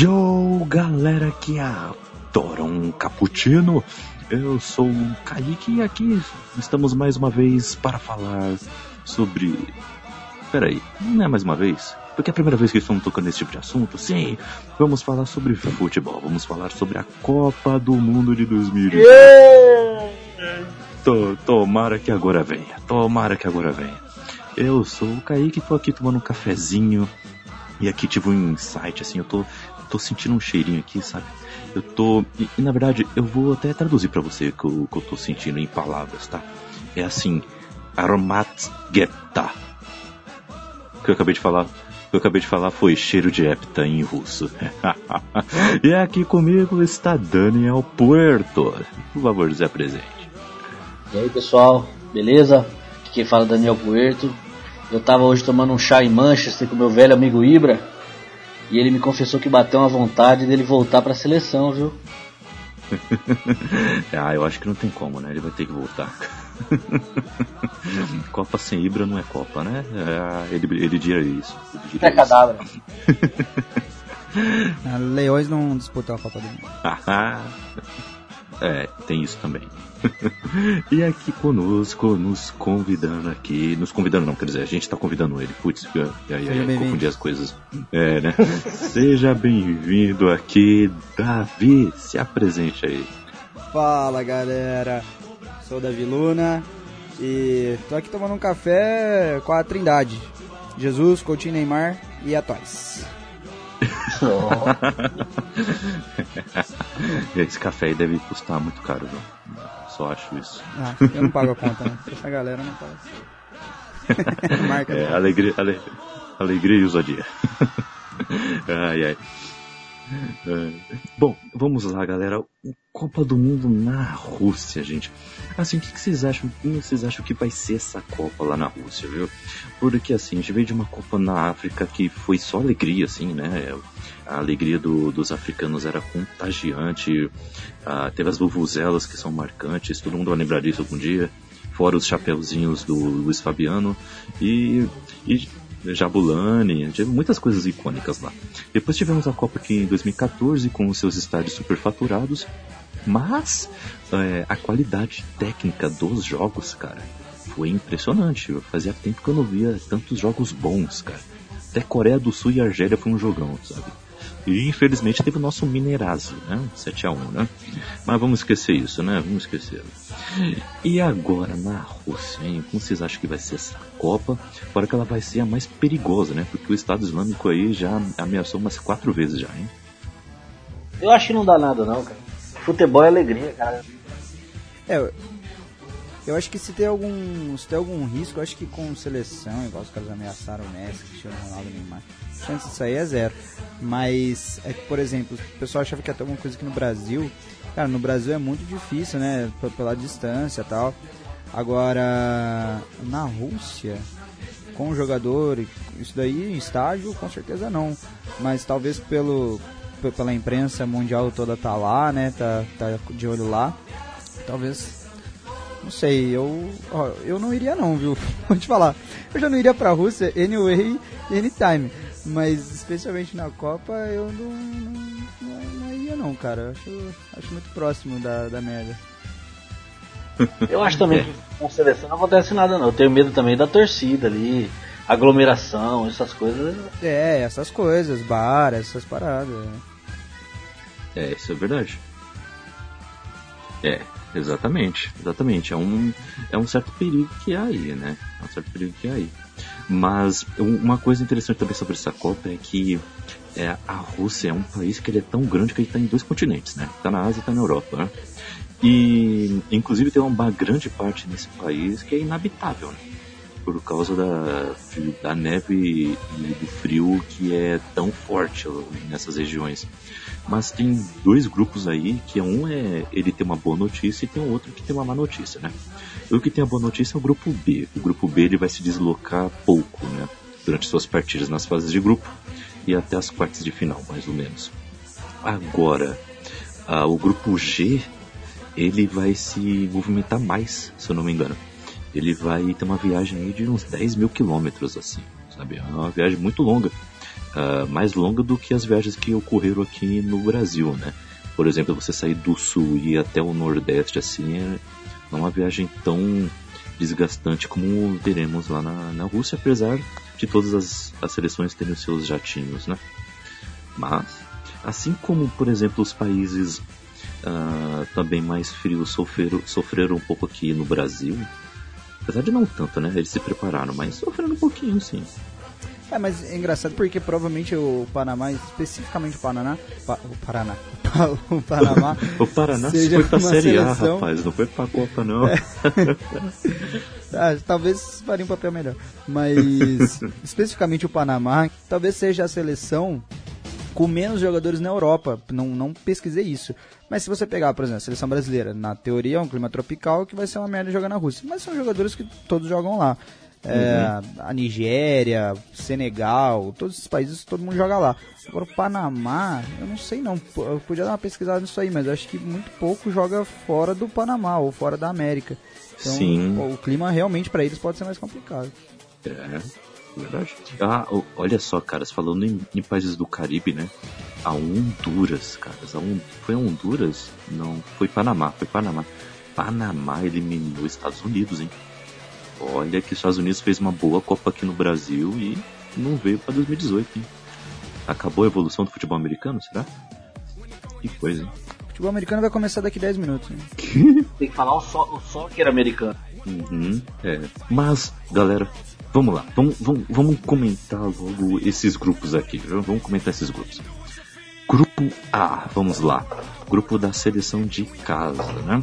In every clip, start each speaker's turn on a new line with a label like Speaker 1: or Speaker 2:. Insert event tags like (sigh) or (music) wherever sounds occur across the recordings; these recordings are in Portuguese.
Speaker 1: Yo, galera que adora um cappuccino. Eu sou o Kaique e aqui estamos mais uma vez para falar sobre. Peraí, não é mais uma vez? Porque é a primeira vez que estamos tocando nesse tipo de assunto, sim. Vamos falar sobre futebol, vamos falar sobre a Copa do Mundo de 2020. To- Tomara que agora venha, tomara que agora venha. Eu sou o Kaique, tô aqui tomando um cafezinho. E aqui tive um insight, assim, eu tô, tô sentindo um cheirinho aqui, sabe? Eu tô. E, e, na verdade, eu vou até traduzir pra você o que eu, que eu tô sentindo em palavras, tá? É assim, aromatgeta. O que eu acabei de falar. O que eu acabei de falar foi cheiro de hepta em russo. (laughs) e aqui comigo está Daniel Puerto. Por favor, Zé presente.
Speaker 2: E aí pessoal, beleza? Aqui quem fala é Daniel Puerto. Eu tava hoje tomando um chá em Manchester com meu velho amigo Ibra. E ele me confessou que bateu uma vontade dele voltar pra seleção, viu? (laughs)
Speaker 1: ah, eu acho que não tem como, né? Ele vai ter que voltar. (laughs) Copa sem Ibra não é Copa, né? É, ele, ele diria isso. Ele diria
Speaker 2: É cadáver. (laughs)
Speaker 3: Ah, Leões não disputou a Copa do Mundo.
Speaker 1: É, tem isso também. (laughs) e aqui conosco, nos convidando aqui. Nos convidando não, quer dizer, a gente tá convidando ele. Putz, ai, ai,
Speaker 3: Seja
Speaker 1: ai, confundi as coisas. É, né? (laughs) Seja bem-vindo aqui, Davi. Se apresente aí.
Speaker 3: Fala galera, sou o Davi Luna e tô aqui tomando um café com a Trindade: Jesus, Coutinho Neymar e Atuais. (laughs)
Speaker 1: Esse café aí deve custar muito caro, viu? Só acho isso.
Speaker 3: Ah, eu não pago a conta, né? Essa galera não paga. (laughs) Marca.
Speaker 1: É, alegria, ale- alegria e ousadia. (laughs) ai, ai. Bom, vamos lá, galera. Copa do Mundo na Rússia, gente. Assim, o que vocês acham? Como vocês acham que vai ser essa Copa lá na Rússia, viu? Porque assim, a gente veio de uma Copa na África que foi só alegria, assim, né? A alegria do- dos africanos era contagiante. Ah, teve as vuvuzelas que são marcantes, todo mundo vai lembrar disso algum dia. Fora os chapeuzinhos do Luiz Fabiano. E, e Jabulani, teve muitas coisas icônicas lá. Depois tivemos a Copa aqui em 2014 com os seus estádios superfaturados, mas é, a qualidade técnica dos jogos, cara, foi impressionante. Fazia tempo que eu não via tantos jogos bons, cara. Até Coreia do Sul e Argélia foi um jogão, sabe? E infelizmente teve o nosso Mineirazo, né? 7x1, né? Mas vamos esquecer isso, né? Vamos esquecer. E agora na Rússia, hein? Como vocês acham que vai ser essa Copa? Fora que ela vai ser a mais perigosa, né? Porque o Estado Islâmico aí já ameaçou umas quatro vezes já, hein?
Speaker 2: Eu acho que não dá nada não, cara. Futebol é alegria, cara.
Speaker 3: É, eu- acho que se tem algum, se tem algum risco, acho que com seleção, igual os caras ameaçaram o Messi, Cristiano Ronaldo, Neymar, chance disso aí é zero. Mas, é que, por exemplo, o pessoal achava que ia ter alguma coisa aqui no Brasil. Cara, no Brasil é muito difícil, né? p- Pela distância e tal. Agora, na Rússia, com o jogador, isso daí em estágio, com certeza não. Mas talvez pelo, pela imprensa mundial toda tá lá, né? Tá, tá de olho lá. Talvez não sei, eu. Ó, eu não iria não, viu? (laughs) Vou te falar. Eu já não iria pra Rússia anyway, anytime. Mas especialmente na Copa eu não. não, não, não iria não, cara. Eu acho, acho muito próximo da, da merda. (laughs)
Speaker 2: Eu acho também que com seleção não acontece nada não. Eu tenho medo também da torcida ali, aglomeração, essas coisas.
Speaker 3: É, essas coisas, bar, essas paradas. né?
Speaker 1: É, isso é verdade. É, exatamente, exatamente. É um, é um certo perigo que há aí, né? É um certo perigo que há aí. Mas um- uma coisa interessante também sobre essa Copa é que é, a Rússia é um país que ele é tão grande que ele está em dois continentes, né? Está na Ásia e está na Europa, né? E inclusive tem uma grande parte nesse país que é inabitável, né? Por causa da, da neve e do frio que é tão forte nessas regiões. Mas tem dois grupos aí, que um é ele tem uma boa notícia e tem o outro que tem uma má notícia, né? O que tem a boa notícia é o grupo B. O grupo B ele vai se deslocar pouco, né? Durante suas partidas nas fases de grupo e até as quartas de final, mais ou menos. Agora, o grupo G ele vai se movimentar mais, se eu não me engano. Ele vai ter uma viagem aí de uns 10 mil quilômetros, assim, sabe? É uma viagem muito longa. Ah, mais longa do que as viagens que ocorreram aqui no Brasil, né? Por exemplo, você sair do sul e ir até o nordeste, assim, é é uma viagem tão desgastante como teremos lá na, na Rússia, apesar de todas as, as seleções terem seus jatinhos, né? Mas, assim como, por exemplo, os países ah, também mais frios sofreram, sofreram um pouco aqui no Brasil, apesar de não tanto, né? Eles se prepararam, mas sofreram um pouquinho, sim.
Speaker 3: É, mas é engraçado porque provavelmente o Panamá, especificamente o Paraná, Pa- o Paraná, (laughs) o Panamá,
Speaker 1: O Paraná
Speaker 3: Seja
Speaker 1: foi pra
Speaker 3: uma
Speaker 1: Série A,
Speaker 3: seleção-
Speaker 1: rapaz, não foi pra Copa, não. (laughs)
Speaker 3: ah, talvez faria um papel melhor, mas (laughs) especificamente o Panamá, talvez seja a seleção com menos jogadores na Europa. Não, não pesquisei isso. Mas se você pegar, por exemplo, a seleção brasileira, na teoria é um clima tropical que vai ser uma merda jogar na Rússia. Mas são jogadores que todos jogam lá. É, A Nigéria, Senegal, todos esses países, todo mundo joga lá. Agora o Panamá, eu não sei não. Eu podia dar uma pesquisada nisso aí, mas eu acho que muito pouco joga fora do Panamá ou fora da América. Então
Speaker 1: Sim.
Speaker 3: o clima realmente para eles pode ser mais complicado.
Speaker 1: É, verdade. Ah, o- olha só, caras, falando em, em países do Caribe, né? A Honduras, caras. A Hon- foi a Honduras? Não, foi Panamá, foi Panamá. Panamá eliminou os Estados Unidos, hein? Olha que os Estados Unidos fez uma boa Copa aqui no Brasil e não veio pra 2018, hein? Acabou a evolução do futebol americano, será? Que coisa, hein?
Speaker 3: O futebol americano vai começar daqui 10 minutos. Né?
Speaker 2: Tem que falar o, so, o soccer americano.
Speaker 1: Uhum, é. Mas, galera, vamos lá. Vamos, vamos, vamos comentar logo esses grupos aqui. viu? Vamos comentar esses grupos. Grupo A, vamos lá. Grupo da seleção de casa, né?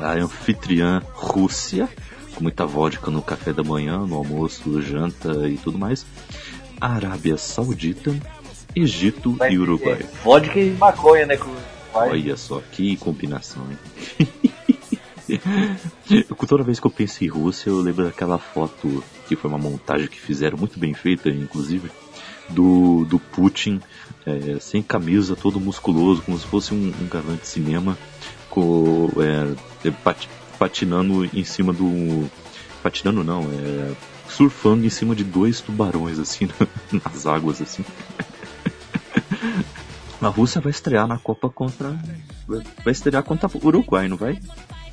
Speaker 1: A anfitriã Rússia, com muita vodka no café da manhã, no almoço, janta e tudo mais. Arábia Saudita, Egito e Uruguai.
Speaker 2: É, vodka e maconha, né? com- Vai.
Speaker 1: Olha só, que combinação, hein? (laughs) Toda vez que eu penso em Rússia, eu lembro daquela foto que foi uma montagem que fizeram muito bem feita, inclusive, do, do Putin é, sem camisa, todo musculoso, como se fosse um, um galã de cinema, com, é, é, patinando em cima do. Patinando não, é. Surfando em cima de dois tubarões, assim, (laughs) nas águas, assim. (laughs) A Rússia vai estrear na Copa contra. vai- estrear contra o Uruguai, não vai?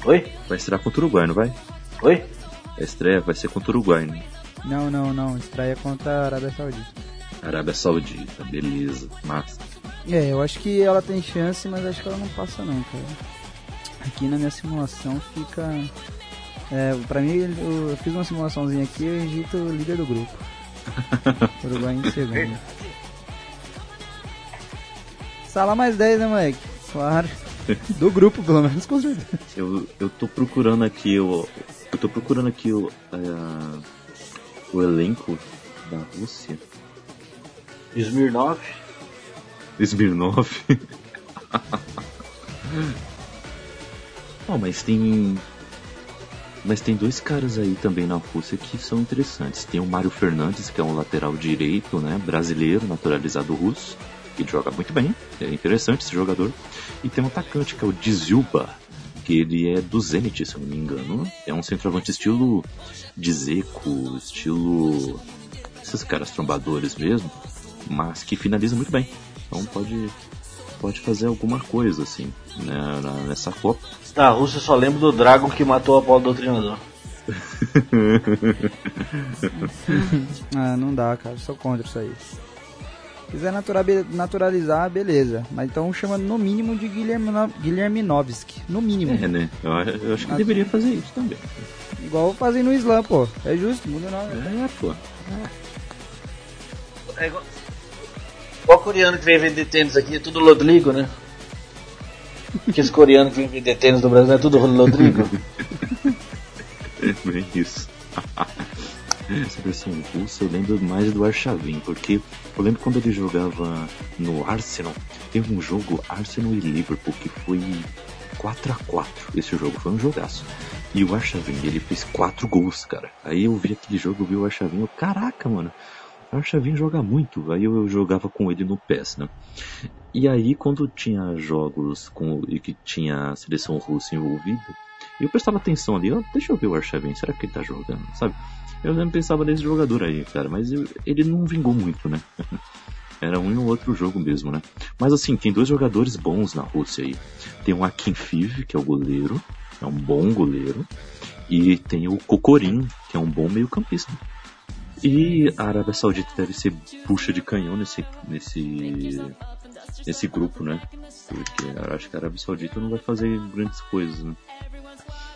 Speaker 2: Oi?
Speaker 1: Vai estrear contra o Uruguai, não vai?
Speaker 2: Oi?
Speaker 1: A estreia vai ser contra o Uruguai, né?
Speaker 3: Não, não, não. Estreia contra a Arábia Saudita.
Speaker 1: Arábia Saudita, beleza, massa.
Speaker 3: É, eu acho que ela tem chance, mas acho que ela não passa não, cara. Aqui na minha simulação fica. É, pra mim, eu fiz uma simulaçãozinha aqui e o Egito líder do grupo. (laughs) Uruguai em segundo. Sala mais 10, né, moleque? Claro. Do grupo, pelo menos, com certeza.
Speaker 1: Eu, eu tô procurando aqui o. Eu tô procurando aqui o. é, o elenco da Rússia.
Speaker 2: Smirnov.
Speaker 1: Smirnov. (laughs) Bom, mas tem. Mas tem dois caras aí também na Rússia que são interessantes. Tem o Mário Fernandes, que é um lateral direito, né? Brasileiro, naturalizado russo, que joga muito bem. É interessante esse jogador. E tem um atacante, que é o Dzilba, que ele é do Zenit, se eu não me engano. É um centroavante estilo Dzeko, estilo. esses caras trombadores mesmo, mas que finaliza muito bem. Então pode, pode fazer alguma coisa assim né, nessa Copa.
Speaker 2: Da Rússia eu só lembro do Dragon que matou a bola do treinador. (laughs)
Speaker 3: Ah, não dá, cara. Sou contra isso aí. Se quiser natura- naturalizar, beleza. Mas então chama no mínimo de Guilherme, Guilherminovski. No mínimo.
Speaker 1: É, né? Eu, acho- eu acho que deveria fazer isso também.
Speaker 3: Igual fazem no Islã, pô. É justo, muda o nome.
Speaker 1: É, pô.
Speaker 2: É igual, igual coreano que vem vender tênis aqui, é tudo Rodrigo, né? Aqueles coreanos que vem vender tênis no Brasil, é tudo Rodrigo. (laughs)
Speaker 1: Bem isso. (laughs) Essa versão russa eu lembro mais do Arshavin, porque eu lembro quando ele jogava no Arsenal, teve um jogo Arsenal e Liverpool que foi 4 a 4 Esse jogo foi um jogaço. E o Arshavin, ele fez 4 gols, cara. Aí eu vi aquele jogo, eu vi o Arshavin, eu, caraca, mano. O Arshavin joga muito. Aí eu jogava com ele no PES, né? E aí quando tinha jogos com e que tinha a seleção russa envolvida, eu prestava atenção ali, ó, deixa eu ver o Arshavin, será que ele tá jogando, sabe? Eu sempre pensava nesse jogador aí, cara, mas eu, ele não vingou muito, né? (laughs) Era um ou outro jogo mesmo, né? Mas assim, tem dois jogadores bons na Rússia aí. Tem o Akinfiv, que é o goleiro, é um bom goleiro. E tem o Kokorin, que é um bom meio campista. E a Arábia Saudita deve ser puxa de canhão nesse, nesse, nesse grupo, né? Porque acho que a Arábia Saudita não vai fazer grandes coisas, né?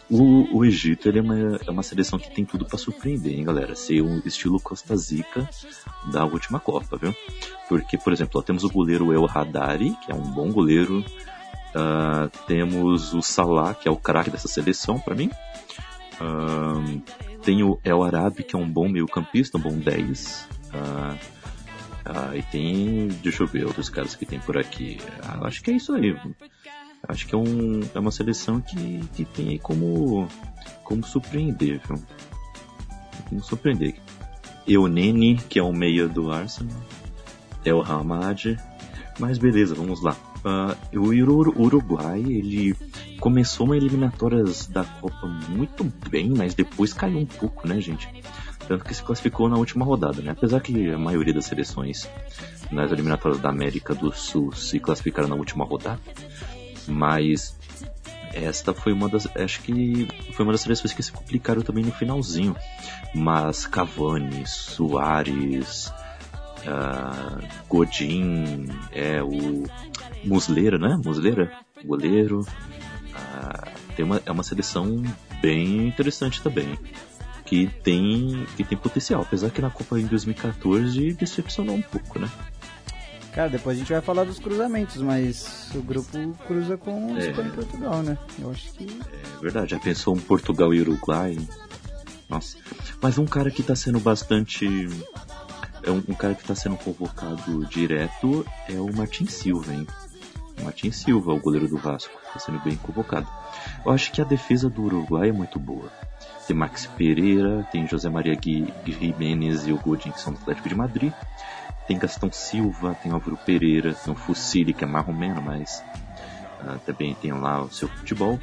Speaker 1: O, o Egito ele é, uma, é uma seleção que tem tudo para surpreender, hein, galera? Ser um estilo Costa Zica da última Copa, viu? Porque, por exemplo, ó, temos o goleiro El Hadari, que é um bom goleiro. Uh, temos o Salah, que é o craque dessa seleção para mim. Uh, tem o El Arabi, que é um bom meio-campista, um bom 10. Uh, uh, e tem, deixa eu ver, outros caras que tem por aqui. Uh, acho que é isso aí. Acho que é, um, é uma seleção que, que tem aí como, como surpreender, viu? Como surpreender. Eunene, que é o meia do Arsenal. É o Hamad. Mas beleza, vamos lá. Uh, o Uruguai, ele começou uma eliminatórias da Copa muito bem, mas depois caiu um pouco, né, gente? Tanto que se classificou na última rodada, né? Apesar que a maioria das seleções nas eliminatórias da América do Sul se classificaram na última rodada, mas esta foi uma das acho que foi uma das seleções que se complicaram também no finalzinho mas Cavani Soares uh, Godin é o Musleira né Musleira goleiro uh, tem uma é uma seleção bem interessante também que tem que tem potencial apesar que na Copa em 2014 decepcionou um pouco né
Speaker 3: Cara, depois a gente vai falar dos cruzamentos, mas o grupo cruza com
Speaker 1: É.
Speaker 3: Espanha e Portugal, né? Eu acho que.
Speaker 1: É verdade, já pensou um Portugal e Uruguai? Nossa. Mas um cara que tá sendo bastante. É um, um cara que tá sendo convocado direto é o Martin Silva, hein? O Martin Silva, o goleiro do Vasco, tá sendo bem convocado. Eu acho que a defesa do Uruguai é muito boa. Tem Max Pereira, tem José Maria Gui, Jimenez e o Godin, que são do Atlético de Madrid. Tem Gastão Silva, tem Álvaro Pereira, tem o Fucili, que é marromeno, mas ah, também tem lá o seu futebol.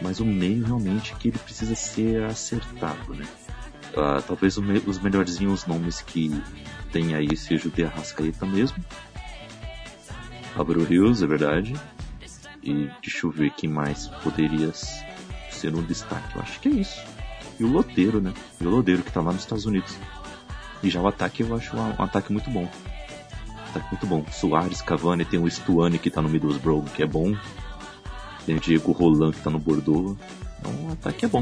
Speaker 1: Mas o meio realmente que ele precisa ser acertado, né? Ah, talvez me- os melhorzinhos nomes que tem aí seja o de Arrascaeta mesmo. Álvaro Rios, é verdade. E deixa eu ver quem mais poderia ser um destaque. Eu acho que é isso. E o Lodeiro, né? E o Lodeiro que tá lá nos Estados Unidos. E já o ataque eu acho um, um ataque muito bom. Um ataque muito bom. Soares, Cavani, tem o Stuani que tá no Middlesbrough, que é bom. Tem o Diego Roland que tá no Bordeaux. Então o ataque é bom.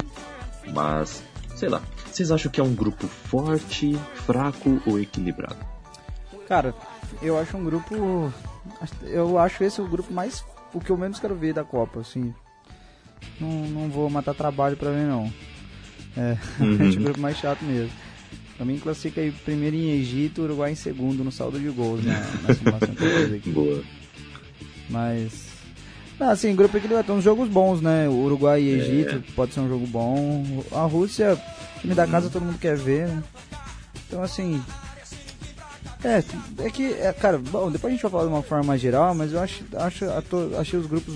Speaker 1: Mas, sei lá. Vocês acham que é um grupo forte, fraco ou equilibrado?
Speaker 3: Cara, eu acho um grupo. Eu acho esse o grupo mais. O que eu menos quero ver da Copa, assim. Não, não vou matar trabalho pra ver, não. É, (laughs)
Speaker 1: Uhum.
Speaker 3: acho o grupo mais chato mesmo. Pra mim, classifica aí primeiro em Egito, Uruguai em segundo no saldo de gols na, na simulação que eu fiz aqui.
Speaker 1: Boa.
Speaker 3: Mas. Não, assim, grupo equilibrado. Tem uns jogos bons, né? O Uruguai e Egito pode ser um jogo bom. A Rússia, time da casa, todo mundo quer ver, né? Então, assim. É, é que, é, cara, bom, depois a gente vai falar de uma forma mais geral, mas eu acho, acho a to- achei os grupos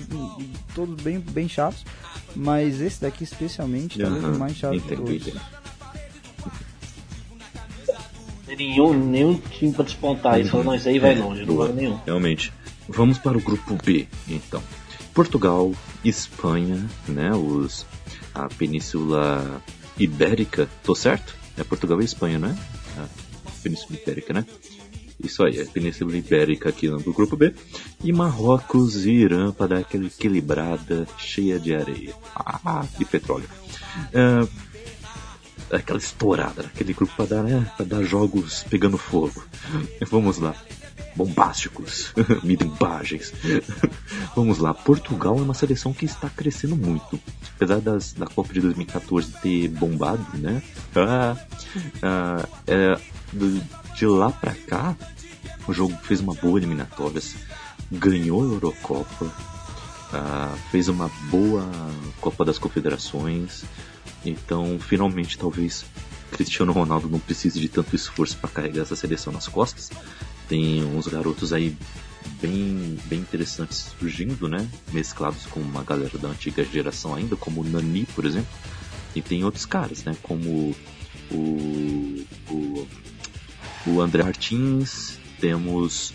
Speaker 3: todos bem, bem chatos. Mas esse daqui, especialmente, talvez o
Speaker 1: Aham,
Speaker 3: mais chato de todos.
Speaker 2: Tem nenhum, nenhum time pra despontar aí. Falou, não, isso aí vai longe, não vai nenhum.
Speaker 1: Realmente. Vamos para o grupo B, então. Portugal, Espanha, né? Os, a Península Ibérica, tô certo? É Portugal e Espanha, né? A Península Ibérica, né? Isso aí, é Península Ibérica aqui no grupo B. E Marrocos e Irã para dar aquela equilibrada cheia de areia. Ah, e petróleo. Ah, aquela estourada, aquele grupo para dar, né, dar jogos pegando fogo. Vamos lá. Bombásticos, (laughs) midembagens. (laughs) Vamos lá, Portugal é uma seleção que está crescendo muito. Apesar das, da Copa de 2014 ter bombado, né? Ah, ah, é, de lá pra cá, o jogo fez uma boa eliminatória, ganhou a Eurocopa, ah, fez uma boa Copa das Confederações, então, finalmente, talvez Cristiano Ronaldo não precise de tanto esforço para carregar essa seleção nas costas. Tem uns garotos aí bem, bem interessantes surgindo, né? Mesclados com uma galera da antiga geração ainda, como o Nani, por exemplo. E tem outros caras, né? Como o, o, o André Martins, temos,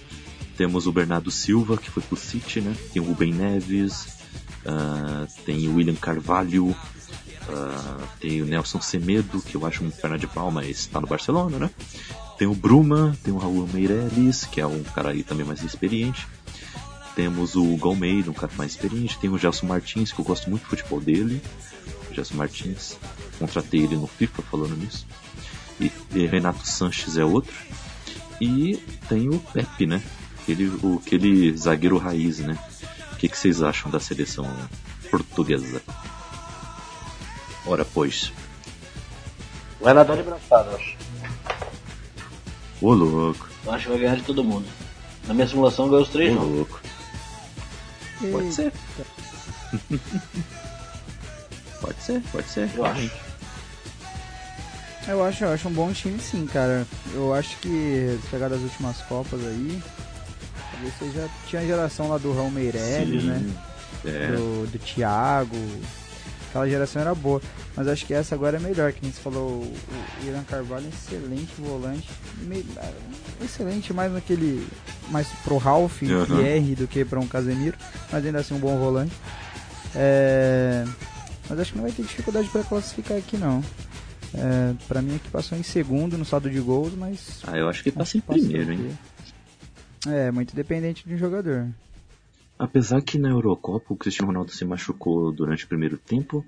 Speaker 1: temos o Bernardo Silva, que foi pro City, né? Tem o Rubem Neves, uh, tem o William Carvalho, Uh, tem o Nelson Semedo, que eu acho um perna de pau, mas está no Barcelona, né? Tem o Bruma, tem o Raul Meireles, que é um cara aí também mais experiente. Temos o Galmeida, um cara mais experiente. Tem o Gelson Martins, que eu gosto muito do futebol dele. O Gelson Martins, contratei ele no FIFA falando nisso. E, e Renato Sanches é outro. E tem o Pepe, né? Aquele, o, aquele zagueiro raiz, né? O que, que vocês acham da seleção portuguesa? Ora, pois.
Speaker 2: Vai nadar de braçada, eu acho.
Speaker 1: Ô, louco.
Speaker 2: Eu acho que vai ganhar de todo mundo. Na minha simulação ganhou os três
Speaker 1: Ô,
Speaker 2: jogos.
Speaker 1: louco. Pode ser. pode ser, pode ser.
Speaker 2: Eu acho.
Speaker 3: Eu acho, eu acho um bom time sim, cara. Eu acho que pegar das últimas Copas aí, talvez você já tinha a geração lá do Raul Meirelles,
Speaker 1: Sim.
Speaker 3: né?
Speaker 1: É,
Speaker 3: Do, do Thiago. Aquela geração era boa. Mas acho que essa agora é melhor, que nem você falou, o, Irã Carvalho é excelente volante. Me- ah, excelente mais naquele. mais pro Ralph e
Speaker 1: Aham.
Speaker 3: Pierre do que pra um Casemiro, mas ainda assim um bom volante. É, mas acho que não vai ter dificuldade pra classificar aqui não. É, pra mim aqui passou em segundo no saldo de gols, mas.
Speaker 1: Ah, eu acho que passa em primeiro, hein?
Speaker 3: É, muito dependente de um jogador.
Speaker 1: Apesar que na Eurocopa o Cristiano Ronaldo se machucou durante o primeiro tempo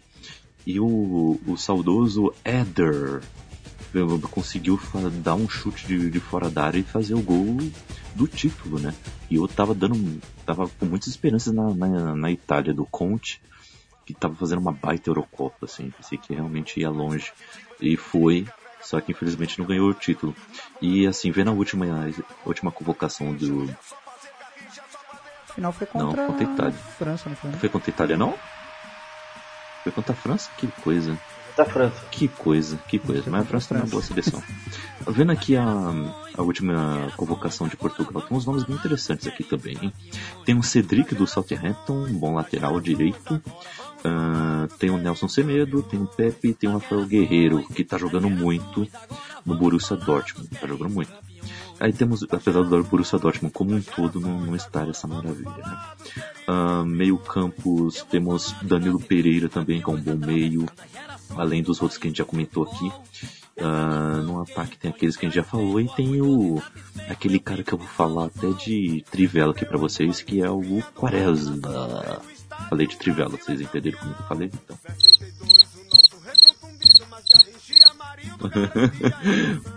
Speaker 1: e o, o saudoso Eder conseguiu dar um chute de, de fora da área e fazer o gol do título, né? E eu tava dando, tava com muitas esperanças na, na, na Itália do Conte, que tava fazendo uma baita Eurocopa, assim, pensei que realmente ia longe e foi, só que infelizmente não ganhou o título. E assim, vendo a última, a última convocação do,
Speaker 3: Afinal foi
Speaker 1: Não,
Speaker 3: contra
Speaker 1: contra a Itália.
Speaker 3: França, não foi?
Speaker 1: Foi contra a Itália, não? Foi contra a França? Que coisa.
Speaker 2: Da França.
Speaker 1: Que coisa, que coisa. Mas a França também é uma boa seleção. Vendo aqui a, a última convocação de Portugal, tem uns nomes bem interessantes aqui também. Hein? Tem o Cedric do Southampton, um bom lateral direito. Ah, tem o Nelson Semedo, tem o Pepe, tem o Rafael Guerreiro, que tá jogando muito no Borussia Dortmund. Tá jogando muito. Aí temos, apesar do Borussia Dortmund como um todo não, não estar essa maravilha, né? Ah, meio campos, temos Danilo Pereira também, que é um bom meio, além dos outros que a gente já comentou aqui. Ah, no ataque tem aqueles que a gente já falou e tem o aquele cara que eu vou falar até de Trivela aqui pra vocês, que é o Quaresma. Falei de Trivela, vocês entenderam como eu falei? Então.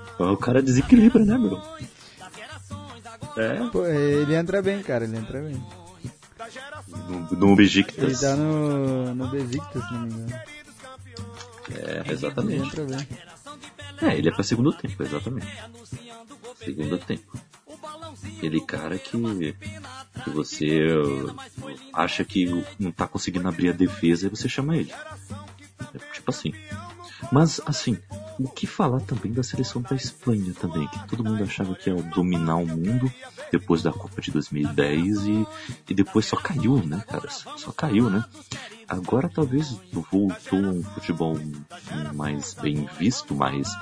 Speaker 1: (laughs) O cara desequilibra, né, meu? É,
Speaker 3: Pô, ele entra bem, cara, ele entra bem.
Speaker 1: no, no
Speaker 3: Ele
Speaker 1: Besiktas.
Speaker 3: tá no, no Besiktas, se não me engano.
Speaker 1: É,
Speaker 3: Ele
Speaker 1: exatamente.
Speaker 3: entra bem.
Speaker 1: É, ele é pra segundo tempo, exatamente. Segundo tempo. Aquele cara que, que você acha que não tá conseguindo abrir a defesa e você chama ele. É tipo assim. Mas, assim, o que falar também da seleção da Espanha também, que todo mundo achava que ia dominar o mundo depois da Copa de 2010 e, e depois só caiu, né, cara? Só caiu, né? Agora talvez voltou um futebol mais bem visto, mas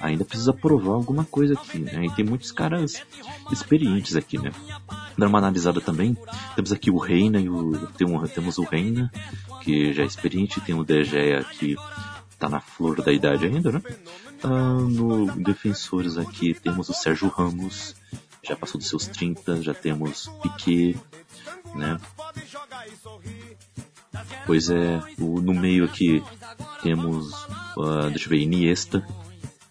Speaker 1: ainda precisa provar alguma coisa aqui, né? E tem muitos caras experientes aqui, né? Dando uma analisada também, temos aqui o Reina e o tem temos o Reina, que já é experiente, tem o De Gea tá na flor da idade ainda, né? Ah, no defensores aqui temos o Sérgio Ramos, já passou dos seus 30, já temos Piquet, né? Pois é, o- no meio aqui temos, uh, deixa eu ver, Iniesta.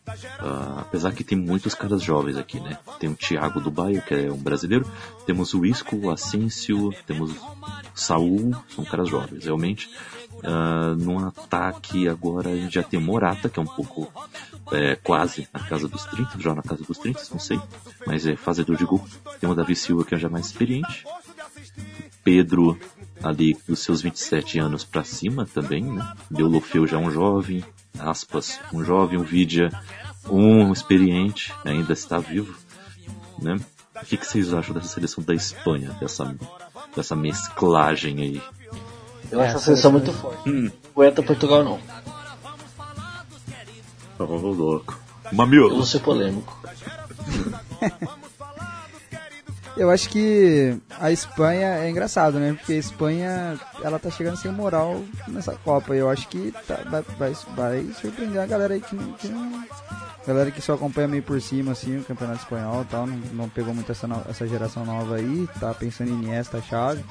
Speaker 1: Uh, apesar que tem muitos caras jovens aqui, né? Tem o Thiago do Bahia, que é um brasileiro. Temos o Isco, o Asensio, temos Saul, são caras jovens, realmente. Uh, no ataque agora a gente já tem Morata, que é um pouco é, quase na casa dos 30, já na casa dos 30, não sei, mas é fazedor de gol. Tem o Davi Silva, que é já mais experiente. Pedro, ali dos seus 27 anos para cima também, né? Deulofeu já um jovem, aspas, um jovem, um Vidia, um experiente, ainda está vivo, né? O que, que vocês acham dessa seleção da Espanha, dessa, dessa mesclagem aí?
Speaker 2: Eu acho a seleção muito forte. Hum. Aguenta Portugal não.
Speaker 1: Ô, oh, louco. Mamilo.
Speaker 2: Eu vou ser polêmico. (laughs)
Speaker 3: Eu acho que a Espanha é engraçado, né? Porque a Espanha, ela tá chegando sem moral nessa Copa. E eu acho que tá, vai, vai, vai, surpreender a galera aí que, que não, galera que só acompanha meio por cima, assim, o campeonato espanhol e tal. Não, não pegou muito essa, essa geração nova aí. Tá pensando em Iniesta, chave.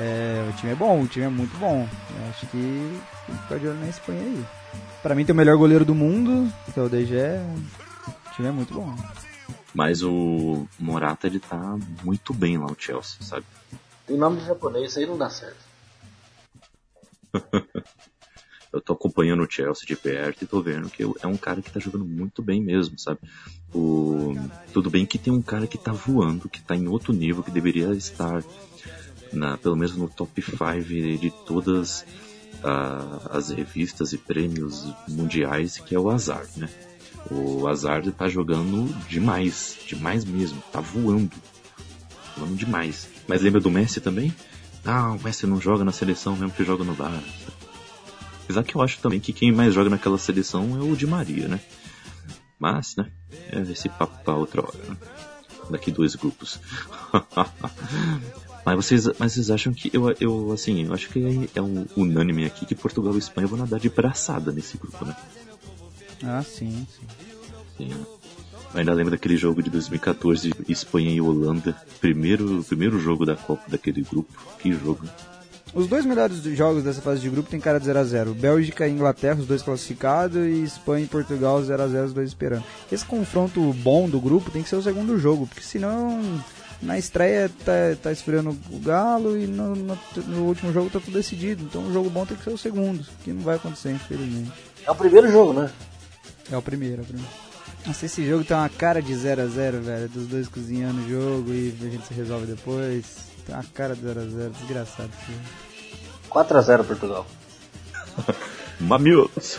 Speaker 3: É, o time é bom, o time é muito bom. Eu acho que tem que ficar de olho na Espanha aí. Pra mim tem o melhor goleiro do mundo, que é o DG. O time é muito bom.
Speaker 1: Mas o Morata, ele tá muito bem lá no Chelsea, sabe?
Speaker 2: Tem nome de japonês, aí não dá certo. (laughs)
Speaker 1: eu tô acompanhando o Chelsea de perto e tô vendo que é um cara que tá jogando muito bem mesmo, sabe? O... Tudo bem que tem um cara que tá voando, que tá em outro nível, que deveria estar na, pelo menos no top 5 de todas as revistas e prêmios mundiais, que é o Hazard, né? O Hazard tá jogando demais, demais mesmo, tá voando. Voando demais. Mas lembra do Messi também? Ah, o Messi não joga na seleção mesmo que joga no Barça. Apesar que eu acho também que quem mais joga naquela seleção é o Di Maria, né? Mas, né? É esse papo pra outra hora, né? Daqui dois grupos. (laughs) mas vocês, mas vocês acham que eu, eu assim, eu acho que é, é um unânime aqui que Portugal e Espanha vão nadar de braçada nesse grupo, né?
Speaker 3: Ah, sim, sim.
Speaker 1: Sim. Ainda lembro daquele jogo de 2014, Espanha e Holanda. Primeiro, primeiro jogo da Copa daquele grupo. Que jogo.
Speaker 3: Os dois melhores jogos dessa fase de grupo tem cara de 0x0. Bélgica e Inglaterra, os dois classificados, e Espanha e Portugal 0x0, os dois esperando. Esse confronto bom do grupo tem que ser o segundo jogo, porque senão na estreia tá, tá esfriando o Galo e no, no, no, último jogo tá tudo decidido. Então o jogo bom tem que ser o segundo, que não vai acontecer, infelizmente.
Speaker 2: É o primeiro jogo, né?
Speaker 3: É o primeiro, é o primeiro. Nossa, esse jogo tem uma cara de 0x0, velho. Dos dois cozinhando o jogo e a gente se resolve depois. Tem uma cara de 0x0, desgraçado.
Speaker 2: 4x0 Portugal. (laughs)
Speaker 1: Mamilos.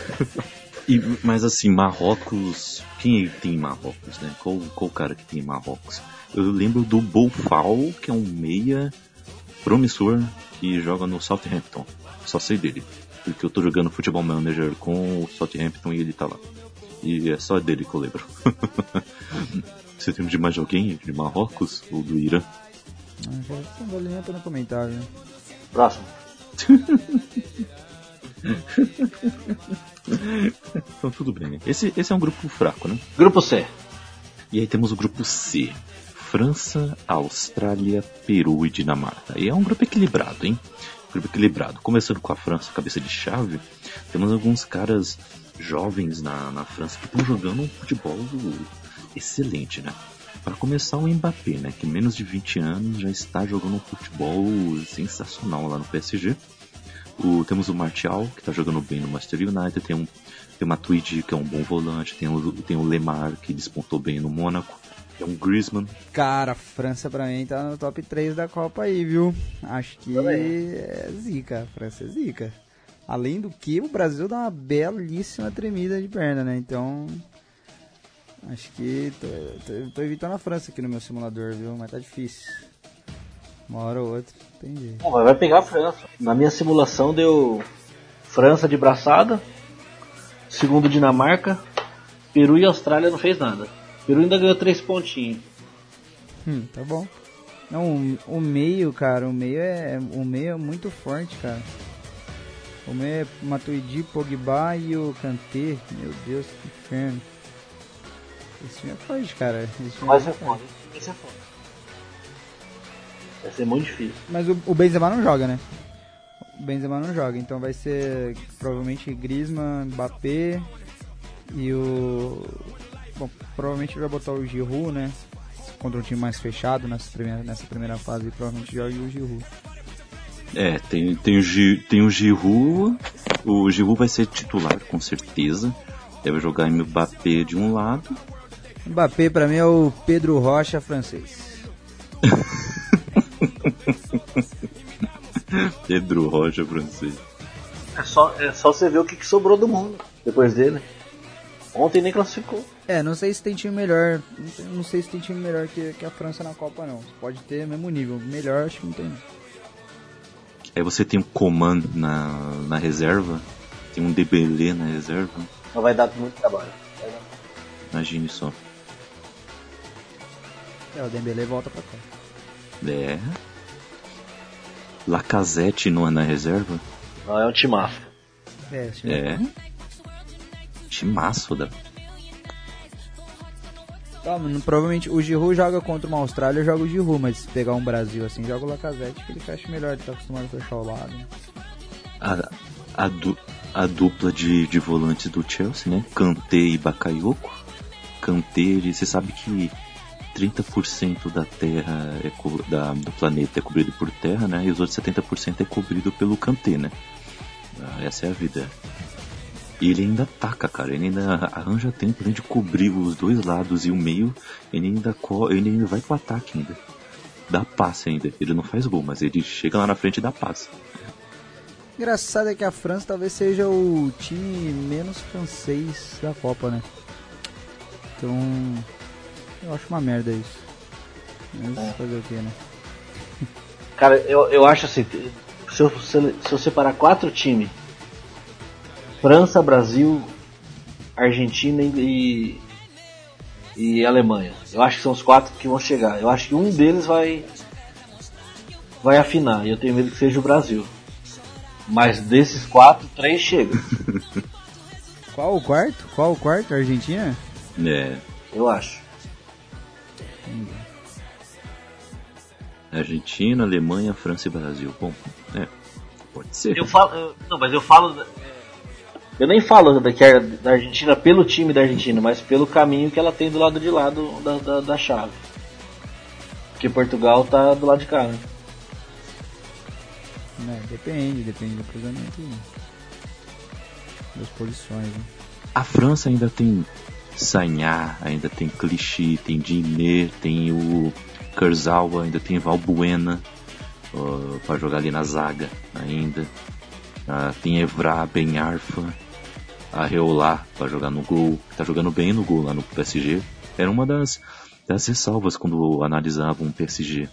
Speaker 1: E, mas assim, Marrocos. Quem tem Marrocos, né? Qual, qual cara que tem Marrocos? Eu lembro do Boufal, que é um meia promissor que joga no Southampton. Só sei dele. Porque eu tô jogando futebol manager com o Southampton e ele tá lá. E é só dele que eu lembro. (laughs) Você tem de mais alguém de Marrocos ou do Irã?
Speaker 3: Ah, nem a pena comentar, né?
Speaker 2: Próximo. (laughs)
Speaker 1: então tudo bem. Esse, esse é um grupo fraco, né?
Speaker 2: Grupo C.
Speaker 1: E aí temos o grupo C. França, Austrália, Peru e Dinamarca. E é um grupo equilibrado, hein? Grupo equilibrado. Começando com a França, cabeça de chave, temos alguns caras jovens na, na França que estão jogando um futebol excelente, né? Para começar, o Mbappé, né, que menos de 20 anos já está jogando um futebol sensacional lá no PSG. O, temos o Martial, que está jogando bem no Manchester United, tem, um, tem o Matuidi, que é um bom volante, tem o, tem o Lemar, que despontou bem no Mônaco, tem um Griezmann.
Speaker 3: Cara, a França pra mim tá no top 3 da Copa aí, viu? Acho que é zica, a França é zica. Além do que, o Brasil dá uma belíssima tremida de perna, né? Então, acho que tô, tô, tô, evitando a França aqui no meu simulador, viu? Mas tá difícil. Uma hora ou outra.
Speaker 2: Bom, mas vai pegar a França. Na minha simulação deu França de braçada, segundo Dinamarca, Peru e Austrália não fez nada. Peru ainda ganhou três pontinhos.
Speaker 3: Hum, tá bom. Não, o, o meio, cara, o meio é o meio é muito forte, cara. O meio é Matuidi, Pogba e o Kanté. Meu Deus, que inferno. Esse time é forte, cara. Esse
Speaker 2: Mas é forte. Esse é forte. Vai ser muito difícil.
Speaker 3: Mas o, o Benzema não joga, né? Benzema não joga, então vai ser provavelmente Griezmann, Mbappé e o... Bom, provavelmente vai botar o Giroud, né? Contra um time mais fechado nessa primeira, nessa primeira fase, provavelmente joga o Giroud.
Speaker 1: É, tem, tem, o, Gi- tem o Giroud, o Giroud vai ser titular com certeza. Deve jogar Mbappé de um lado.
Speaker 3: Mbappé pra mim é o Pedro Rocha francês. (laughs)
Speaker 1: Pedro Rocha francês.
Speaker 2: É só, é só você ver o que, que sobrou do mundo depois dele. Ontem nem classificou.
Speaker 3: É, não sei se tem time melhor. Não sei- Não se tem time melhor que, que a França na Copa, não. Pode ter mesmo nível. Melhor acho que não tem.
Speaker 1: Aí você tem um Coman na, na reserva. Tem um Debelé na reserva.
Speaker 2: Não vai dar muito trabalho.
Speaker 1: Imagine só.
Speaker 3: É, o Dembélé volta pra cá.
Speaker 1: É. Lacazette no, na reserva.
Speaker 2: Não é um timaço.
Speaker 3: É,
Speaker 1: É. Timaço da.
Speaker 3: Tá, mano, provavelmente o Giroud joga contra uma Austrália, eu jogo o Giroud, mas se pegar um Brasil assim, joga o Lacazette, que ele fecha melhor, ele tá acostumado a fechar o lado.
Speaker 1: A, a, du- a dupla de, de volantes do Chelsea, né? Kanté e Bakayoko. Kanté, você sabe que 30% da terra é da, do planeta é cobrido por terra, né? E os outros 70% é cobrido pelo Kanté, né? Ah, essa é a vida. E ele ainda ataca, cara. Ele ainda arranja tempo além de cobrir os dois lados e o meio. Ele ainda, co- ele ainda vai pro ataque ainda. Dá passe ainda. Ele não faz gol, mas ele chega lá na frente e dá passe.
Speaker 3: Engraçado é que a França talvez seja o time menos francês da Copa, né? Então, eu acho uma merda isso. Mas fazer o que, né?
Speaker 2: Cara, eu, eu acho assim, se eu, se eu- se eu separar quatro times, França, Brasil, Argentina e, e Alemanha. Eu acho que são os quatro que vão chegar. Eu acho que um deles vai vai afinar. E eu tenho medo que seja o Brasil. Mas desses quatro, três chegam. (laughs)
Speaker 3: Qual o quarto? Qual o quarto? Argentina?
Speaker 1: É.
Speaker 2: Eu acho.
Speaker 1: Argentina, Alemanha, França e Brasil. Bom, é. Pode ser.
Speaker 2: Eu falo, eu- não, mas eu falo, eu nem falo da, que é da Argentina pelo time da Argentina, mas pelo caminho que ela tem do lado de lá do- da, da, da chave. Porque Portugal tá do lado de cá, né?
Speaker 3: Né, depende, depende do cruzamento e das posições, né?
Speaker 1: A França ainda tem Sanhá, ainda tem Clichy, tem Diné, tem o Kurzawa, ainda tem Valbuena uh, para jogar ali na zaga ainda. Ah, tem Evra, Ben Arfa, Areola para jogar no gol, tá jogando bem no gol lá no PSG. Era uma das, das ressalvas quando analisavam o PSG,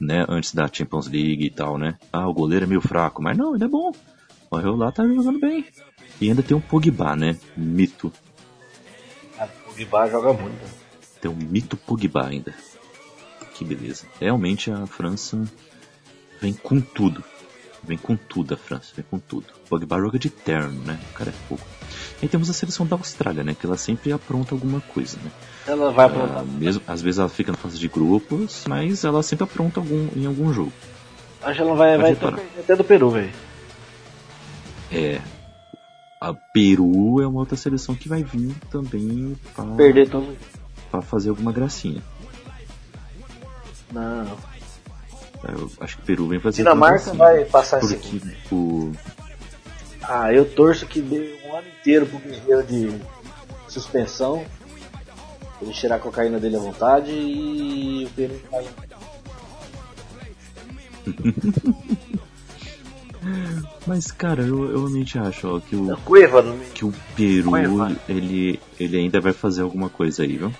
Speaker 1: né, antes da Champions League e tal, né? Ah, o goleiro é meio fraco, mas não, ele é bom. O Areola tá jogando bem. E ainda tem um Pogba, né? Mito.
Speaker 2: O Gibá joga muito.
Speaker 1: Tem um mito Pogba ainda. Que beleza. Realmente a França vem com tudo. Vem com tudo a França, vem com tudo. Pogba joga de terno, né? O cara é fogo. E temos a seleção da Austrália, né? Que ela sempre apronta alguma coisa, né?
Speaker 2: Ela vai
Speaker 1: Ah,
Speaker 2: aprontar.
Speaker 1: mesmo, às vezes ela fica na fase de grupos, mas ela sempre apronta algum, em algum jogo.
Speaker 2: Acho que ela vai,
Speaker 1: Pode
Speaker 2: vai até, até do Peru, velho.
Speaker 1: É. A Peru é uma outra seleção que vai vir também pra,
Speaker 2: Perder todo.
Speaker 1: pra fazer alguma gracinha.
Speaker 2: Não.
Speaker 1: Eu acho que o Peru vem fazer
Speaker 2: Dinamarca
Speaker 1: alguma
Speaker 2: vai passar em
Speaker 1: gracinha,
Speaker 2: segundo.
Speaker 1: Porque o,
Speaker 2: Ah, eu torço que dê um ano inteiro pro Guerreiro de suspensão. Ele tirar a cocaína dele à vontade e o Peru vai. (laughs)
Speaker 1: Mas, cara, eu, eu realmente acho ó, que, o,
Speaker 2: Cueva
Speaker 1: que o Peru,
Speaker 2: Cueva.
Speaker 1: ele, ele ainda vai fazer alguma coisa aí, viu?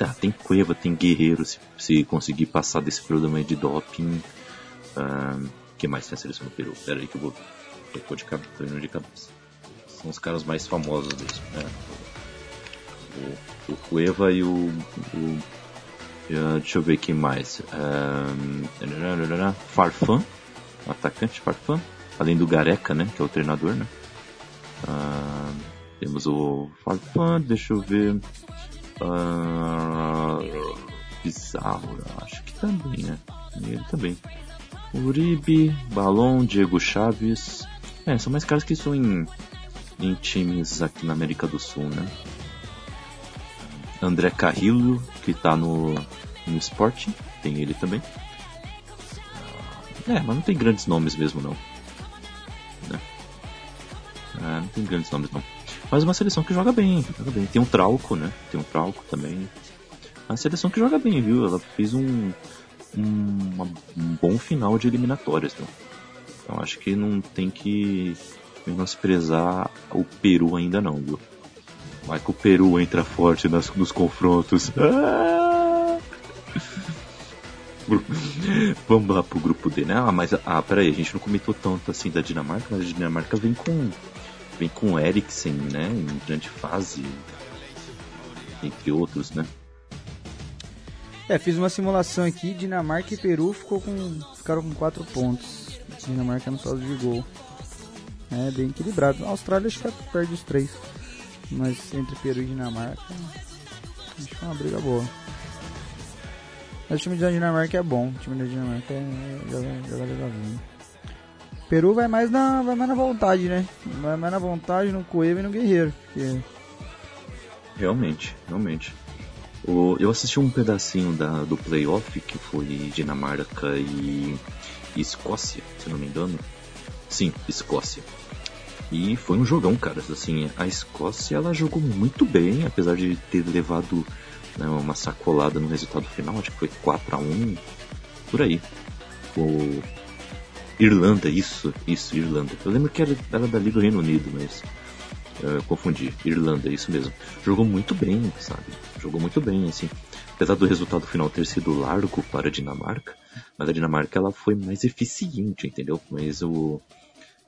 Speaker 1: Tá, tem Cueva, tem Guerreiro, se, se conseguir passar desse problema de doping. O que mais tem a seleção do Peru? Pera aí que eu vou... Tô de cabeça, de cabeça. São os caras mais famosos mesmo, né? O, o Cueva e o... o ah, deixa eu ver quem mais. Ah, Farfan, atacante Farfan. Além do Gareca, né? Que é o treinador, né? Ah, temos o Farfan, deixa eu ver. Ah, Bizarro, acho que também, né? Ele também. Uribe, Balon, Diego Chaves. É, são mais caras que estão em, em times aqui na América do Sul, né? André Carrillo, que tá no, no Sporting, tem ele também. É, mas não tem grandes nomes mesmo não. Né? É, não tem grandes nomes não. Mas uma seleção que joga bem, joga bem. Tem um Trauco, né? Tem um Trauco também. Uma seleção que joga bem, viu? Ela fez um, um, uma- um bom final de eliminatórias, viu? Então acho que não tem que menosprezar o Peru ainda não, viu? Vai que o Peru entra forte nas, nos confrontos. (laughs) Vamos lá pro grupo D, né? Ah, mas ah, peraí, a gente não comentou tanto assim da Dinamarca, mas a Dinamarca vem com vem com Eriksen, né? Em grande fase, entre outros, né?
Speaker 3: É, fiz uma simulação aqui, Dinamarca e Peru ficou com, ficaram com 4 pontos. Dinamarca no saldo de gol. É bem equilibrado. A Austrália acho que perde os 3. Mas entre Peru e Dinamarca, acho que é uma briga boa. Mas o time da Dinamarca é bom. O time da Dinamarca é, joga, joga legalzinho. Peru vai mais na vai mais na vontade, né? Vai mais na vontade, no Coelho e no Guerreiro.
Speaker 1: Realmente, realmente. O- eu assisti um pedacinho da, do playoff que foi Dinamarca e, e Escócia, se não me engano. Sim, Escócia. E foi um jogão, cara. Assim, a Escócia ela jogou muito bem, apesar de ter levado né, uma sacolada no resultado final, acho que foi 4 a 1 por aí. O Irlanda, isso, isso, Irlanda. Eu lembro que era, era dali do Reino Unido, mas eu confundi. Irlanda, isso mesmo. Jogou muito bem, sabe? Jogou muito bem, assim. Apesar do resultado final ter sido largo para a Dinamarca, mas a Dinamarca ela foi mais eficiente, entendeu? Mas o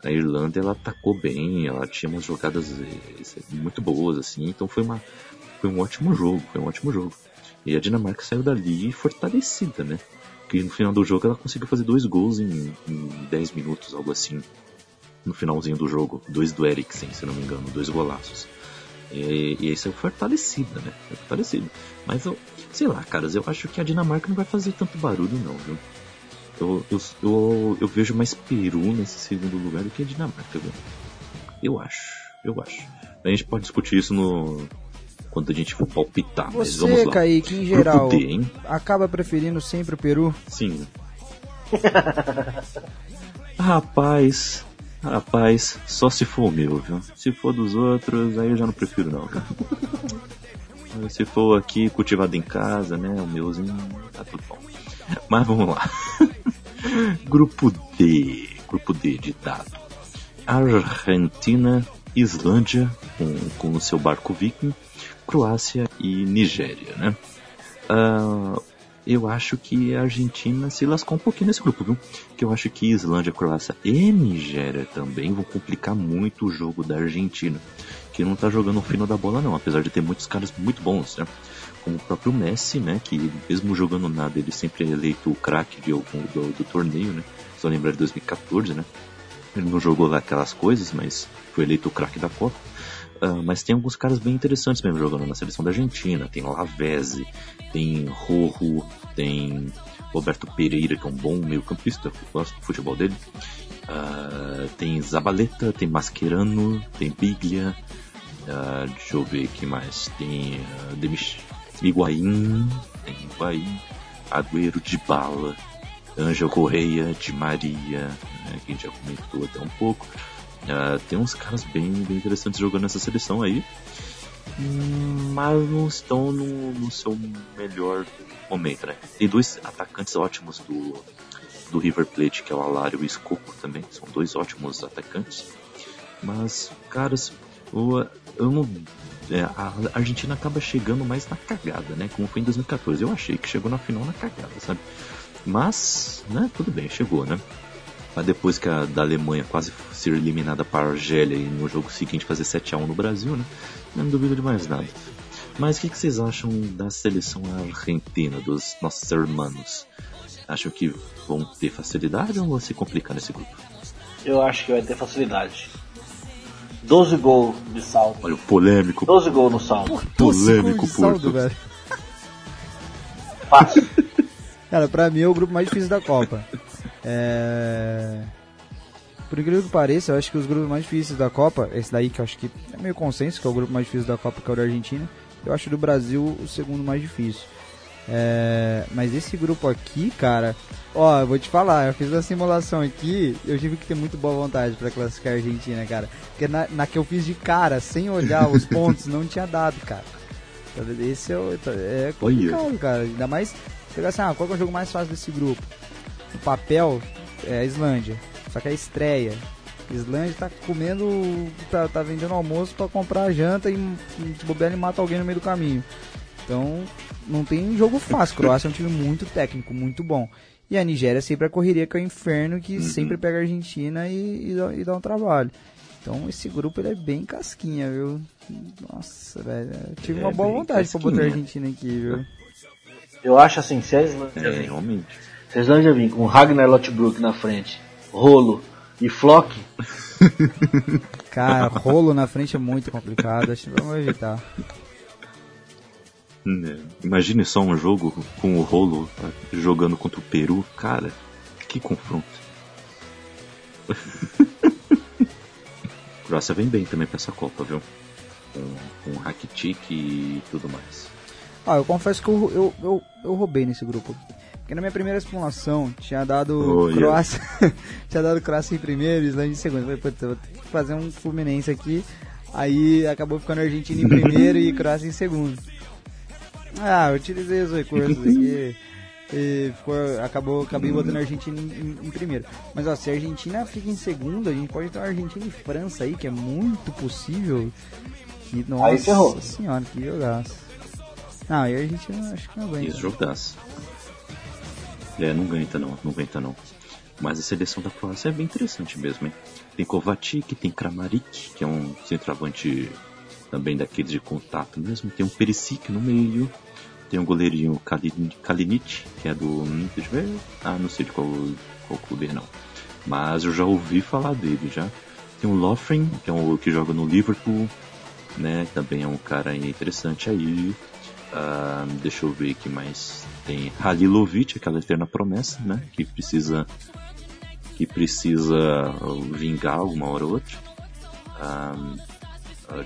Speaker 1: a Irlanda ela atacou bem, ela tinha umas jogadas eh, muito boas, assim. Então foi uma foi um ótimo jogo, foi um ótimo jogo. E a Dinamarca saiu dali fortalecida, né? Que no final do jogo ela conseguiu fazer dois gols em, em 10 minutos, algo assim no finalzinho do jogo. Dois do Eriksen, se não me engano, dois golaços. E, e aí saiu fortalecida, né? Saiu fortalecida. Mas eu, sei lá, caras, eu acho que a Dinamarca não vai fazer tanto barulho, não, viu? Eu, eu, eu, eu vejo mais Peru nesse segundo lugar do que a Dinamarca, viu? Eu acho, eu acho. A gente pode discutir isso no. Quando a gente for palpitar, mas vamos
Speaker 3: Você,
Speaker 1: lá.
Speaker 3: Kaique, em geral,
Speaker 1: D,
Speaker 3: acaba preferindo sempre o Peru?
Speaker 1: Sim. rapaz, rapaz, só se for o meu, viu? Se for dos outros, aí eu já não prefiro não. viu? (laughs) se for aqui cultivado em casa, né? O meuzinho, tá tudo bom. Mas vamos lá. (laughs) Grupo D. Grupo D de dado. Argentina, Islândia, com, com o seu barco viking, Croácia e Nigéria, né? Ah, eu acho que a Argentina se lascou um pouquinho nesse grupo, viu? Que eu acho que Islândia, Croácia e Nigéria também vão complicar muito o jogo da Argentina, que não tá jogando o fino da bola não, apesar de ter muitos caras muito bons, né? Como o próprio Messi, né? Que mesmo jogando nada, ele sempre é eleito o craque de algum do, do torneio, né? Só lembrar de 2014, né? Ele não jogou lá aquelas coisas, mas foi eleito o craque da Copa. Ah, mas tem alguns caras bem interessantes mesmo jogando na seleção da Argentina. Tem Lavezzi, tem Rojo, tem Roberto Pereira, que é um bom meio-campista, gosto do futebol dele. Ah, tem Zabaleta, tem Mascherano, tem Biglia. Ah, deixa eu ver aqui mais. Tem uh, Demis Higuaín, tem Higuaín, Agüero de Bala, Ângel Correia, de Maria, né, que a gente já comentou até um pouco. Ah, tem uns caras bem, bem interessantes jogando nessa seleção aí, mas não estão no, no seu melhor momento, né? Tem dois atacantes ótimos do, do River Plate, que é o Alário e o Escoco também, são dois ótimos atacantes, mas, caras, o- eu é, a Argentina acaba chegando mais na cagada, né? Como foi em 2014. Eu achei que chegou na final na cagada, sabe? Mas, né, tudo bem, chegou, né? Mas depois que a da Alemanha quase ser eliminada para a Argélia e no jogo seguinte fazer 7x1 no Brasil, né? Não duvido de mais nada. Mas o que, que vocês acham da seleção argentina, dos nossos irmãos? Acham que vão ter facilidade ou vão se complicar nesse grupo?
Speaker 2: Eu acho que vai ter facilidade. 12 gols de saldo.
Speaker 1: Olha, o polêmico,
Speaker 2: 12 gols no saldo.
Speaker 1: polêmico Porto.
Speaker 3: velho.
Speaker 2: Fácil.
Speaker 3: Cara, pra mim é o grupo mais difícil da Copa. É... Por incrível que pareça, eu acho que os grupos mais difíceis da Copa, esse daí que eu acho que é meio consenso, que é o grupo mais difícil da Copa, que é o da Argentina, eu acho do Brasil o segundo mais difícil. É, mas esse grupo aqui, cara, ó, eu vou te falar, eu fiz uma simulação aqui, eu tive que ter muito boa vontade para classificar a Argentina, cara. Porque na, na, que eu fiz de cara, sem olhar os (laughs) pontos, não tinha dado, cara. Esse é, o, é complicado, cara. Ainda mais, pegar assim, ah, qual é o jogo mais fácil desse grupo? No papel, é a Islândia. Só que é a estreia. Islândia tá comendo, tá, tá vendendo almoço para comprar janta e se bobear ele mata alguém no meio do caminho. Então, não tem jogo fácil. Croácia é um time muito técnico, muito bom. E a Nigéria sempre a correria que é o inferno, que uhum. sempre pega a Argentina e, e, dá, e, dá, um trabalho. Então esse grupo ele é bem casquinha, viu? Nossa, velho. tive é uma boa vontade casquinha. pra botar a Argentina aqui, viu?
Speaker 2: Eu acho assim, se a Islândia é, realmente. Se a Islândia vir com Ragnar Lothbrok na frente, Rolo e Flock. (laughs)
Speaker 3: Cara, rolo na frente é muito complicado, acho que vamos evitar.
Speaker 1: Né? Imagine só um jogo com o rolo tá, jogando contra o Peru. Cara, que confronto. (laughs) Croácia vem bem também pra essa Copa, viu? Com, com Rakitic e tudo mais.
Speaker 3: Ah, eu confesso que eu, eu, eu, eu roubei nesse grupo. Porque na minha primeira simulação tinha dado oh, Croácia. Yeah. (laughs) tinha dado Croácia em primeiro e Islândia em segundo. Eu falei, vou ter que fazer um Fluminense aqui. Aí acabou ficando Argentina em primeiro e Croácia em segundo. Ah, eu utilizei os recursos (laughs) aqui. E ficou, acabou, acabei botando a Argentina em, em, primeiro. Mas ó, se a Argentina fica em segundo, a gente pode ter Argentina e França aí, que é muito possível. Que, nossa aí ferrou. senhora, que jogaço. Não, e a Argentina acho que não aguenta.
Speaker 1: Isso, jogaço. É, não aguenta não, não aguenta não. Mas a seleção da Croácia é bem interessante mesmo, hein? Tem Kovacic, tem Kramaric, que é um centroavante também daqueles de contato mesmo. Tem um Perisic no meio. Tem um goleirinho Kalinic, que é do. Deixa eu ver. Ah, não sei de qual, qual clube é, não. Mas eu já ouvi falar dele já. Tem o Lofren, que é um que joga no Liverpool, né? Também é um cara interessante aí. Uh, deixa eu ver aqui mais. Tem Halilovic, aquela eterna promessa, né? Que precisa que precisa vingar alguma hora ou outra. Uh,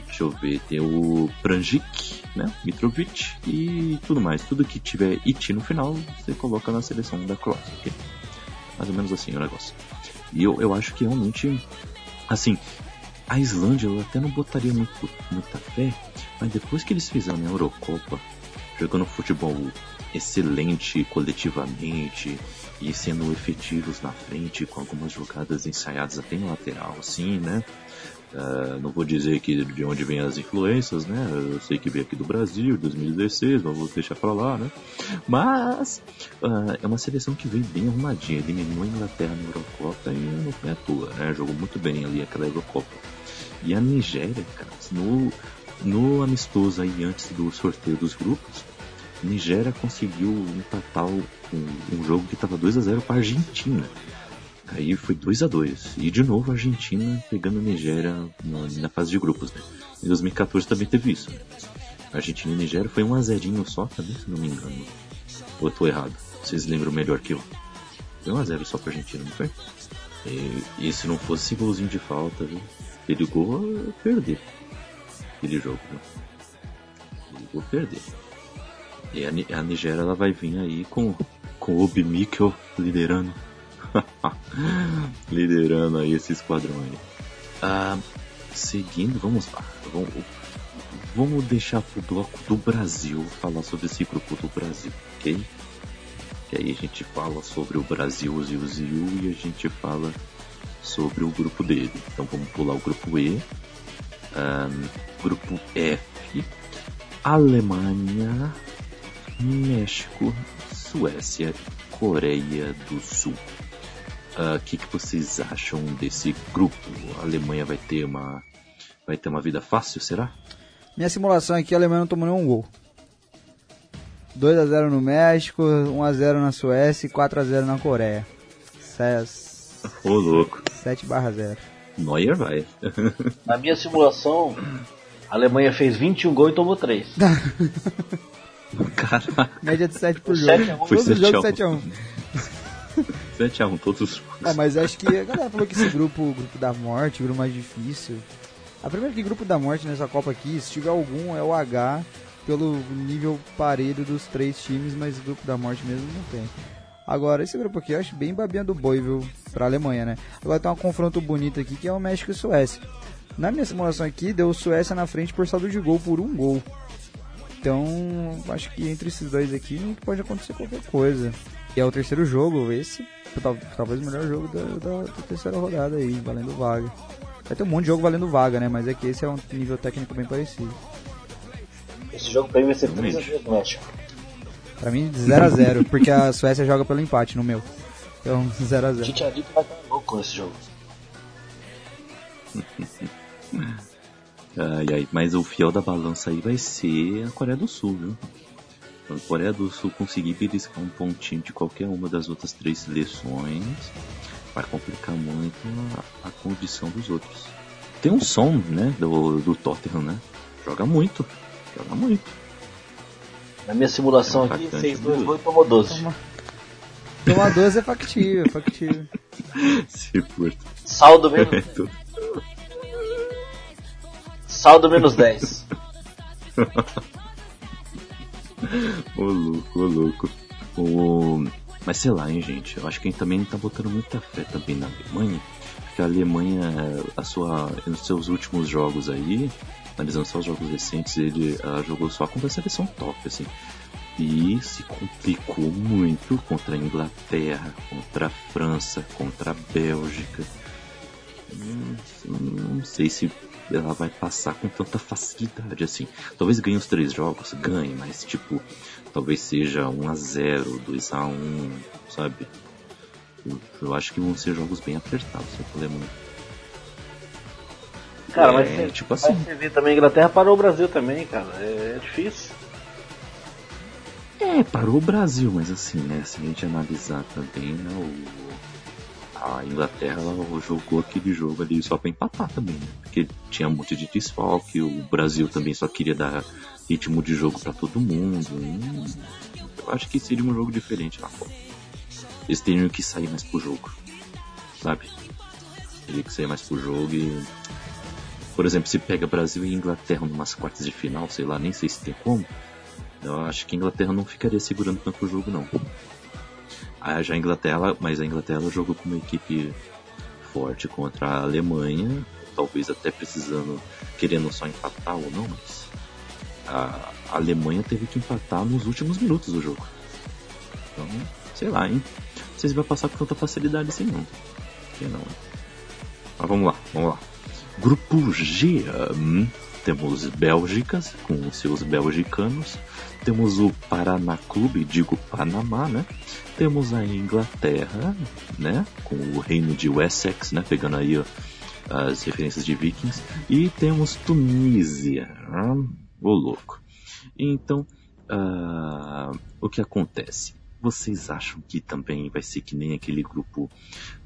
Speaker 1: deixa eu ver, tem o Pranjic, né? Mitrovic e tudo mais. Tudo que tiver IT no final, você coloca na seleção da Croácia, ok? Mais ou menos assim o negócio. E eu, eu acho que realmente, assim, a Islândia eu até não botaria muito, muita fé, mas depois que eles fizeram a Eurocopa, jogando futebol excelente coletivamente e sendo efetivos na frente com algumas jogadas ensaiadas até na lateral, assim, né? Uh, não vou dizer que de onde vem as influências, né? Eu sei que veio aqui do Brasil, 2016, vamos deixar pra lá, né? Mas uh, é uma seleção que vem bem arrumadinha, eliminou a Inglaterra na Eurocopa e não foi à toa, né? Jogou muito bem ali aquela Eurocopa. E a Nigéria, cara, no, no amistoso aí antes do sorteio dos grupos, a Nigéria conseguiu empatar um, um jogo que estava 2 a 0 para a Argentina. Aí foi 2 a 2 E de novo a Argentina pegando a Nigéria na, na fase de grupos, né? Em 2014 também teve isso. A Argentina e Nigéria foi 1 a 0 só também, se não me engano. Ou eu tô errado? Vocês lembram melhor que eu. Foi 1 a 0 só pra Argentina, não foi? E, e se não fosse golzinho de falta, viu? Perigou perder aquele jogo, viu? Perigou perder. E a, a Nigéria ela vai vir aí com, com o Obi Mikkel liderando (laughs) Liderando aí esse esquadrão aí. Ah, seguindo, vamos lá. Vamos, vamos deixar pro bloco do Brasil falar sobre esse grupo do Brasil, ok? Que aí a gente fala sobre o Brasil, Zil, Zil e a gente fala sobre o grupo dele. Então vamos pular o grupo E. Um, grupo F. Alemanha, México, Suécia, Coreia do Sul. O uh, que, que vocês acham desse grupo? A Alemanha vai ter uma vai ter uma vida fácil, será?
Speaker 3: Minha simulação aqui, a Alemanha não tomou nenhum gol. 2 a 0 no México, 1 a 0 na Suécia e 4 a 0 na Coreia.
Speaker 1: Ô, louco.
Speaker 3: 7 barra 0.
Speaker 1: Neuer vai.
Speaker 2: na minha simulação, a Alemanha fez 21 gols e tomou 3. (laughs)
Speaker 1: Caraca.
Speaker 3: Média de 7 por jogo.
Speaker 1: Foi 7
Speaker 3: jogo 7 a 1.
Speaker 1: 7x1 (laughs) todos os jogos.
Speaker 3: É, mas acho que a galera falou que esse grupo, o grupo da morte, o grupo mais difícil. A primeira que grupo da morte nessa Copa aqui, se tiver algum, é o H, pelo nível parelho dos três times, mas o grupo da morte mesmo não tem. Agora, esse grupo aqui eu acho bem babinha do boi, viu? Pra Alemanha, né? Agora tem um confronto bonito aqui que é o México e Suécia. Na minha simulação aqui, deu Suécia na frente por saldo de gol por um gol. Então, acho que entre esses dois aqui pode acontecer qualquer coisa. E é o terceiro jogo, esse tal- talvez o melhor jogo da, da- da terceira rodada aí, valendo vaga. Vai ter um monte de jogo valendo vaga, né? Mas é que esse é um nível técnico bem parecido.
Speaker 2: Esse jogo pra mim vai ser
Speaker 1: Realmente.
Speaker 2: 3 do México.
Speaker 3: Pra mim, 0x0, porque a Suécia joga pelo empate no meu. Então, 0x0.
Speaker 2: Chicharito vai estar louco nesse jogo. (laughs)
Speaker 1: Ai, ai, mas o fiel da balança aí vai ser a Coreia do Sul, viu? Quando a Coreia do Sul conseguir beliscar um pontinho de qualquer uma das outras três seleções, vai complicar muito a, a condição dos outros. Tem um som, né, do, do Tottenham, né? Joga muito, joga muito.
Speaker 2: Na minha simulação
Speaker 1: É
Speaker 2: aqui, fez dois
Speaker 1: muito.
Speaker 2: gols e tomou 12.
Speaker 3: Toma. Tomar 12 é factível, é factível.
Speaker 1: Se curta.
Speaker 2: Saldo menos, saldo menos 10. (laughs)
Speaker 1: Ô louco, ô louco. O... Mas sei lá, hein, gente. Eu acho que a gente também tá botando muita fé também na Alemanha. Porque a Alemanha, a sua, nos seus últimos jogos aí, analisando só os jogos recentes, ele ah, jogou só contra a seleção top, assim. E se complicou muito contra a Inglaterra, contra a França, contra a Bélgica. Hum, Não sei se ela vai passar com tanta facilidade assim. Talvez ganhe os três jogos, ganhe, mas tipo, talvez seja 1 a 0 2 a 1 sabe? Eu, acho que vão ser jogos bem apertados pro Alemanha.
Speaker 2: Cara,
Speaker 1: É,
Speaker 2: mas você,
Speaker 1: tipo
Speaker 2: mas
Speaker 1: assim.
Speaker 2: você vê também, a Inglaterra parou o Brasil também, cara. É, é difícil.
Speaker 1: É, parou o Brasil, mas assim, né? Se a gente analisar também, né? O, a Inglaterra ela jogou aquele jogo ali só pra empatar também, né? Porque tinha um monte de desfalque, o Brasil também só queria dar ritmo de jogo pra todo mundo. Hum, eu acho que seria um jogo diferente na Copa. Eles teriam que sair mais pro jogo, sabe? Teria que sair mais pro jogo e. Por exemplo, se pega Brasil e Inglaterra numas quartas de final, sei lá, nem sei se tem como. Eu acho que a Inglaterra não ficaria segurando tanto o jogo, não. Ah, já a Inglaterra, mas a Inglaterra jogou com uma equipe forte contra a Alemanha, talvez até precisando, querendo só empatar ou não, mas a Alemanha teve que empatar nos últimos minutos do jogo. Então, sei lá, hein? Não sei se vai passar com tanta facilidade assim, não. Sei não. hein? Mas vamos lá, vamos lá. Grupo G, hum, temos Bélgicas com seus belgicanos, temos o Paraná Clube, digo Panamá, né? Temos a Inglaterra, né? Com o reino de Wessex, né? Pegando aí ó, as referências de Vikings. E temos Tunísia, hum, ô louco. Então, ah, o que acontece? Vocês acham que também vai ser que nem aquele grupo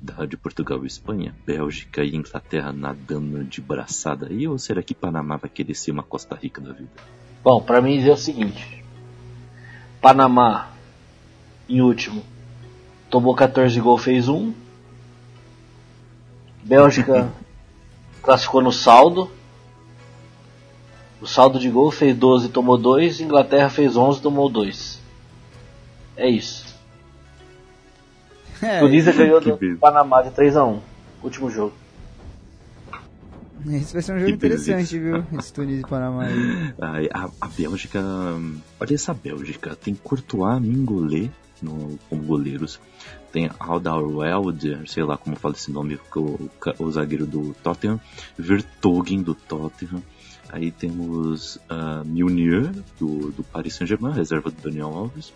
Speaker 1: da, de Portugal e Espanha, Bélgica e Inglaterra nadando de braçada aí? Ou será que Panamá vai querer ser uma Costa Rica da vida?
Speaker 2: Bom, pra mim é o seguinte. Panamá, em último, tomou 14 gols, fez um. Bélgica (laughs) classificou no saldo. O saldo de gol fez 12, tomou 2. Inglaterra fez 11, tomou 2. É isso.
Speaker 3: É,
Speaker 2: Tunísia ganhou do
Speaker 1: beleza.
Speaker 2: Panamá de 3 a 1 Último jogo.
Speaker 3: esse vai ser um jogo
Speaker 1: Que
Speaker 3: interessante,
Speaker 1: beleza.
Speaker 3: viu? Esse Tunísia e Panamá aí. (laughs)
Speaker 1: Ai, A, a Bélgica. Olha essa Bélgica. Tem Courtois, Mingolé no, como goleiros. Tem Alderweireld, sei lá como fala esse nome, o, o, o zagueiro do Tottenham. Vertogen do Tottenham. Aí temos uh, Meunier do, do Paris Saint-Germain, reserva do Daniel Alves.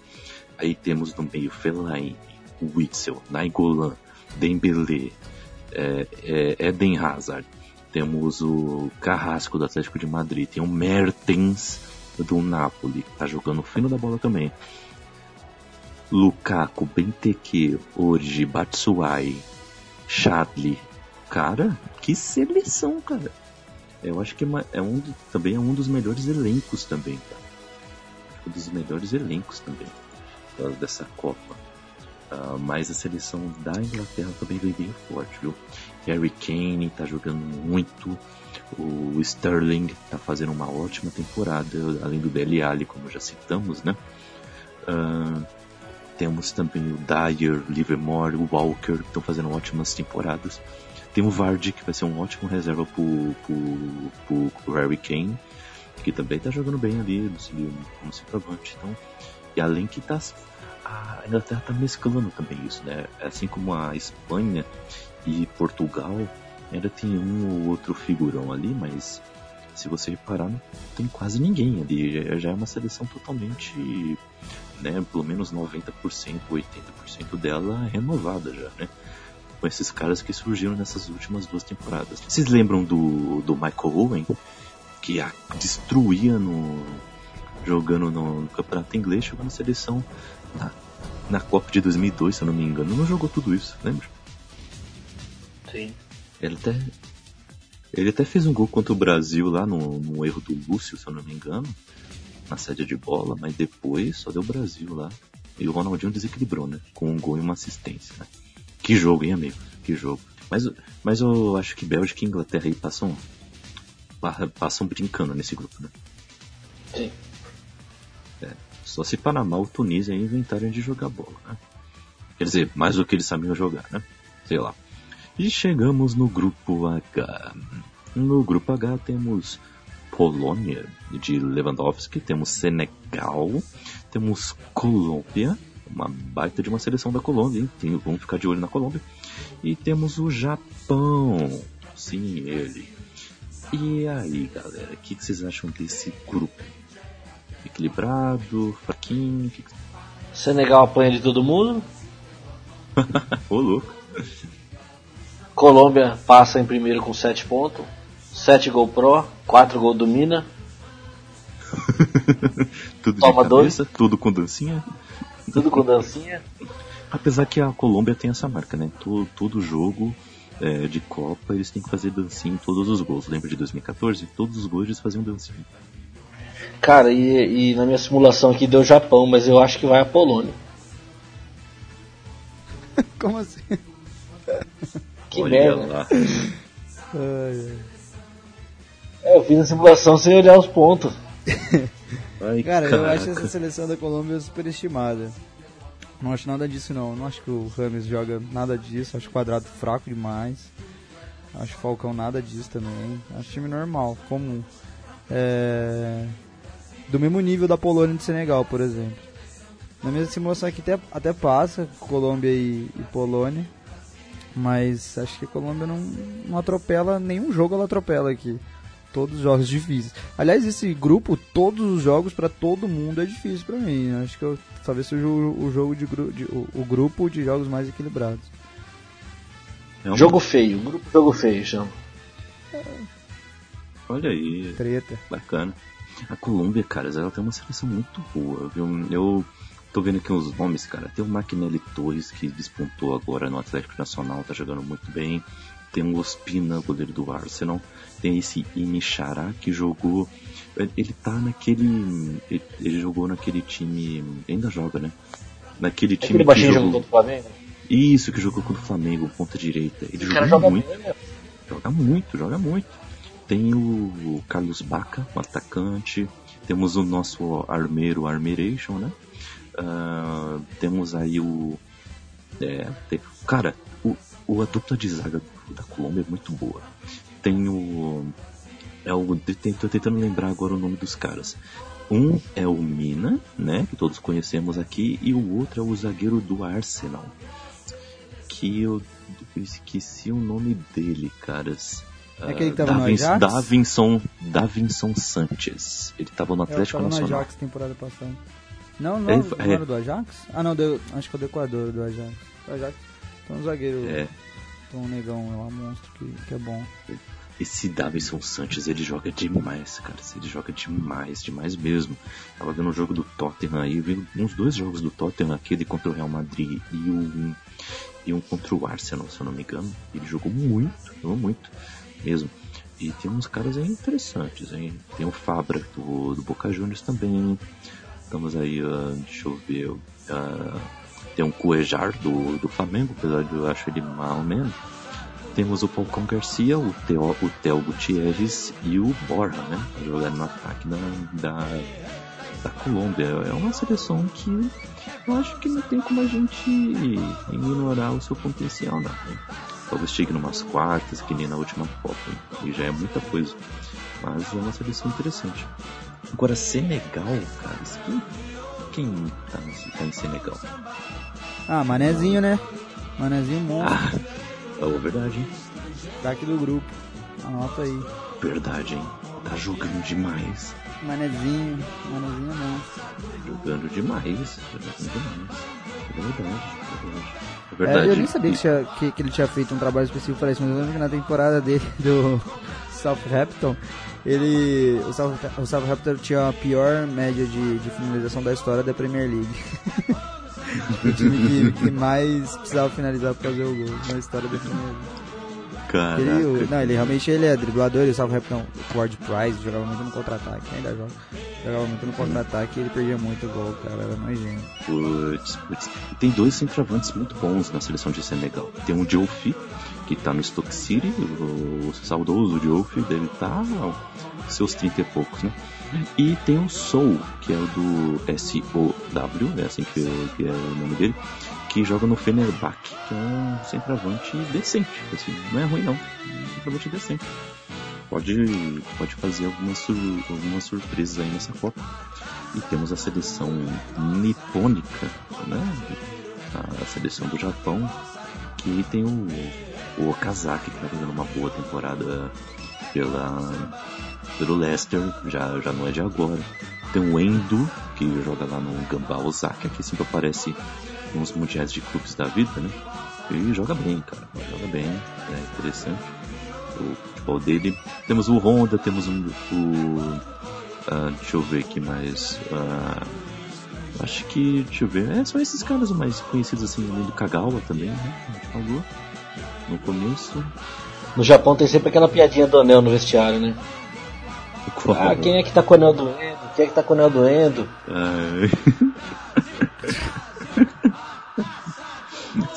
Speaker 1: Aí temos no meio Fellaini, Witzel, Nainggolan, Dembélé, é, é, Eden Hazard. Temos o Carrasco do Atlético de Madrid. Tem o Mertens do Napoli, que tá jogando fino da bola também. Lukaku, Benteke, Origi, Batsuai, Chadli. Cara, que seleção, cara. Eu acho que é, é um, também é um dos melhores elencos também, cara. Um dos melhores elencos também da- dessa Copa. Uh, mas a seleção da Inglaterra também vem bem forte, viu? Harry Kane tá jogando muito, o Sterling tá fazendo uma ótima temporada, além do Dele como já citamos, né? Uh, temos também o Dyer, Livermore, o Walker, que estão fazendo ótimas temporadas. Tem o Vardy, que vai ser um ótimo reserva pro, pro, pro, pro Harry Kane, que também tá jogando bem ali como centroavante. Então, e além que tá, a Inglaterra tá mesclando também isso, né? Assim como a Espanha e Portugal, ainda tem um ou outro figurão ali, mas se você reparar, não tem quase ninguém ali. Já é uma seleção totalmente, né, pelo menos 90%, 80% dela renovada já, né? Com esses caras que surgiram nessas últimas duas temporadas. Vocês lembram do, do Michael Owen? Que a, destruía no, jogando no, no campeonato inglês, chegou na seleção na, na Copa de 2002, se eu não me engano. Não jogou tudo isso, lembra?
Speaker 2: Sim.
Speaker 1: Ele até, ele até fez um gol contra o Brasil lá no, no erro do Lúcio, se eu não me engano, na sede de bola, mas depois só deu o Brasil lá. E o Ronaldinho desequilibrou, né? Com um gol e uma assistência, né? Que jogo, hein, amigo? Que jogo. Mas, mas eu acho que Bélgica e Inglaterra aí passam, passam brincando nesse grupo, né?
Speaker 2: Sim.
Speaker 1: Só se Panamá ou Tunísia inventarem de jogar bola, né? Quer dizer, mais do que eles sabiam jogar, né? Sei lá. E chegamos no grupo H. No grupo H temos Polônia de Lewandowski, temos Senegal, temos Colômbia, uma baita de uma seleção da Colômbia, hein? Tem, vamos ficar de olho na Colômbia. E temos o Japão, sim, ele. E aí, galera, o que, que, vocês acham desse grupo? Equilibrado, fraquinho?
Speaker 2: Senegal apanha de todo mundo. (laughs)
Speaker 1: Ô, louco.
Speaker 2: Colômbia passa em primeiro com 7 pontos. 7 gol pro, 4 gol do Mina. (laughs)
Speaker 1: tudo Toma de cabeça, dois. tudo com dancinha.
Speaker 2: Tudo com dancinha.
Speaker 1: Apesar que a Colômbia tem essa marca, né? Todo, todo jogo é, de Copa eles têm que fazer dancinha em todos os gols. Lembra de 2014? Todos os gols eles faziam dancinha.
Speaker 2: Cara, e, e na minha simulação aqui deu Japão, mas eu acho que vai a Polônia. (laughs)
Speaker 3: Como assim?
Speaker 2: Que Olha merda. Lá. É, eu fiz a simulação sem olhar os pontos.
Speaker 3: Ai, cara, caraca. eu acho essa seleção da Colômbia superestimada. Não acho nada disso não. Não acho que o Rames joga nada disso. Acho o quadrado fraco demais. Acho o Falcão nada disso também. Acho time normal, comum. É... Do mesmo nível da Polônia e do Senegal, por exemplo. Na minha simulação aqui até, até passa Colômbia e, e Polônia. Mas acho que a Colômbia não, não atropela, nenhum jogo ela atropela aqui. Todos os jogos difíceis. Aliás, esse grupo, todos os jogos para todo mundo é difícil para mim. Acho que eu, talvez seja o, o jogo de, de o, o, grupo de jogos mais equilibrados.
Speaker 2: É um... Jogo feio, grupo jogo feio chama.
Speaker 1: É. Olha aí.
Speaker 3: Treta.
Speaker 1: Bacana. A Colômbia, cara, ela tem uma seleção muito boa, viu? Eu Tô vendo aqui uns nomes, cara. Tem o Maquinelli Torres, que despontou agora no Atlético Nacional, tá jogando muito bem. Tem o Ospina, goleiro do Arsenal. Tem esse Inixará, que jogou... Ele tá naquele... Ele jogou naquele time... Ainda joga, né? Naquele time
Speaker 2: Aquele que jogou... contra o Flamengo?
Speaker 1: Isso, que jogou contra o Flamengo, ponta direita. Ele jogou muito. Bem, joga muito, joga muito. Tem o Carlos Baca, um atacante. Temos o nosso armeiro, Armeration, né? Uh, temos aí o. É, tem, cara, o, o, a dupla de zaga da Colômbia é muito boa. Tem o. É o. Tô tentando lembrar agora o nome dos caras. Um é o Mina, né? Que todos conhecemos aqui, e o outro é o zagueiro do Arsenal. Que eu, eu esqueci o nome dele, caras.
Speaker 3: É aquele que tava Davin, no Ajax?
Speaker 1: Davinson, Davinson Sanchez. Ele tava no é, Atlético tava
Speaker 3: Nacional. No Ajax temporada passada. Não, não, é, não é. era do Ajax? Ah, não, deu, acho que é o Equador do Ajax. O Ajax tem um zagueiro,
Speaker 1: é.
Speaker 3: tem um negão, é um monstro que, que é bom.
Speaker 1: Esse Davison Sanches, ele joga demais, cara. Ele joga demais, demais mesmo. Tava vendo um jogo do Tottenham aí, vi uns dois jogos do Tottenham, aquele contra o Real Madrid e um, e um contra o Arsenal, se eu não me engano. Ele jogou muito, jogou muito mesmo. E tem uns caras aí interessantes, hein? Tem o Fabra do, do Boca Juniors também. Estamos aí, uh, deixa eu ver. Uh, Tem um Cuejar do, do Flamengo, apesar de eu acho ele mal menos. Temos o Falcão Garcia, o Theo, o Theo Gutierrez e o Borja, né? Jogando no ataque da, da, da Colômbia. É uma seleção que eu acho que não tem como a gente ignorar o seu potencial, não. Né? Talvez chegue numas quartas, que nem na última Copa. E já é muita coisa. Mas é uma seleção interessante. Agora, Senegal, cara, quem, quem tá, tá em Senegal?
Speaker 3: Ah, Manezinho, né? Manezinho monstro.
Speaker 1: Ah, é verdade, hein?
Speaker 3: Daqui do grupo. Anota aí.
Speaker 1: Verdade, hein? Tá jogando demais.
Speaker 3: Manezinho, Manezinho é monstro.
Speaker 1: Jogando demais. Jogando demais. É verdade, é verdade. É
Speaker 3: É, eu nem sabia que, tinha- que- que ele tinha feito um trabalho específico para isso, mas eu lembro que na temporada dele (laughs) do Southampton, ele. O, South, o Southampton tinha a pior média de, de finalização da história da Premier League. (laughs) o time que, que mais precisava finalizar para fazer o gol na história da Premier League.
Speaker 1: Caraca.
Speaker 3: Ele, o- não, ele realmente ele é driblador, ele Southampton, o Ward Price jogava muito no contra-ataque, ainda joga. Jogava muito no contra-ataque e ele perdia muito gol, cara, era nojento.
Speaker 1: Putz, putz. Tem dois centroavantes muito bons na seleção de Senegal. Tem o Diouf, que tá no Stoke City, o saudoso Diouf deve aos seus 30 e poucos, né? E tem o Soul, que é o do S-O-W, é assim que, que é o nome dele, que joga no Fenerbahçe, que é um centroavante decente, assim, não é ruim não, é um centroavante decente. Pode, pode fazer algumas, sur, surpresas aí nessa Copa. E temos a seleção nipônica, né? A seleção do Japão, que tem o, o Okazaki, que tá fazendo uma boa temporada pela, pelo Leicester, já, já não é de agora. Tem o Endo, que joga lá no Gamba Osaka, que sempre aparece nos mundiais de clubes da vida, né? E joga bem, cara, joga bem, é interessante o futebol dele. Temos o Honda, temos um, o. ah, deixa eu ver aqui mais. ah, acho que. Deixa eu ver. É, são esses caras mais conhecidos assim, além do Kagawa também, né? A gente falou no começo.
Speaker 2: No Japão tem sempre aquela piadinha do anel no vestiário, né?
Speaker 1: Qual?
Speaker 2: Ah, quem é que tá com o anel doendo? Quem é que tá com o anel doendo? (laughs)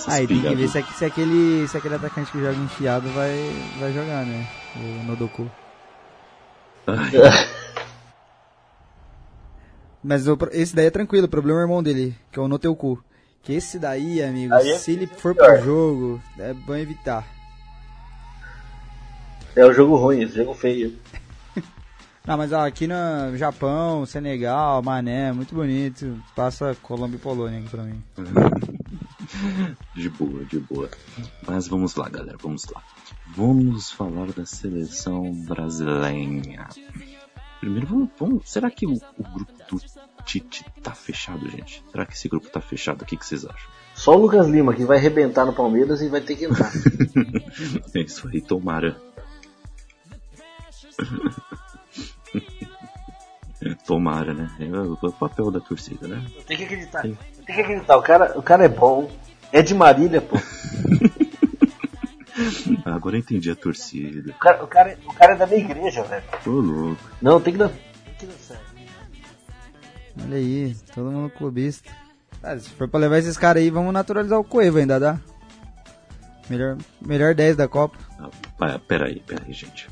Speaker 3: Aí tem que ver se, se aquele, se aquele atacante que joga enfiado vai, vai jogar, né? O Nodoku. (laughs) Mas esse daí é tranquilo, o problema é o irmão dele, que é o No Teu Cu. Que esse daí, amigo,
Speaker 2: é
Speaker 3: se ele for
Speaker 2: pior.
Speaker 3: pro jogo, é bom evitar.
Speaker 2: É o jogo ruim, esse jogo feio. (laughs)
Speaker 3: Não, mas ó, aqui no Japão, Senegal, Mané, muito bonito. Passa Colômbia e Polônia aqui pra mim. (laughs) (laughs)
Speaker 1: De boa, de boa. Mas vamos lá, galera, vamos lá. Vamos falar da seleção brasileira. Primeiro, vamos, vamos- será que o, o grupo do Tite tá fechado, gente? Será que esse grupo tá fechado? O que, que vocês acham?
Speaker 2: Só o Lucas Lima que vai arrebentar no Palmeiras e vai ter que entrar. (laughs)
Speaker 1: É isso aí, tomara. (laughs) (laughs) Tomara, né? É o, o papel da torcida, né?
Speaker 2: tem que acreditar. Tem que acreditar. O cara, o cara é bom. É de Marília, pô.
Speaker 1: Ah, (laughs) Agora eu entendi a torcida.
Speaker 2: O cara, o cara, o cara é da minha igreja, velho.
Speaker 1: Tô louco.
Speaker 2: Não, tem que dar. Tem que dar certo.
Speaker 3: Olha aí, todo mundo clubista. Ah, se for pra levar esses caras aí, vamos naturalizar o Cueva ainda, dá? Melhor, melhor 10 da Copa.
Speaker 1: Ah, peraí, peraí, gente.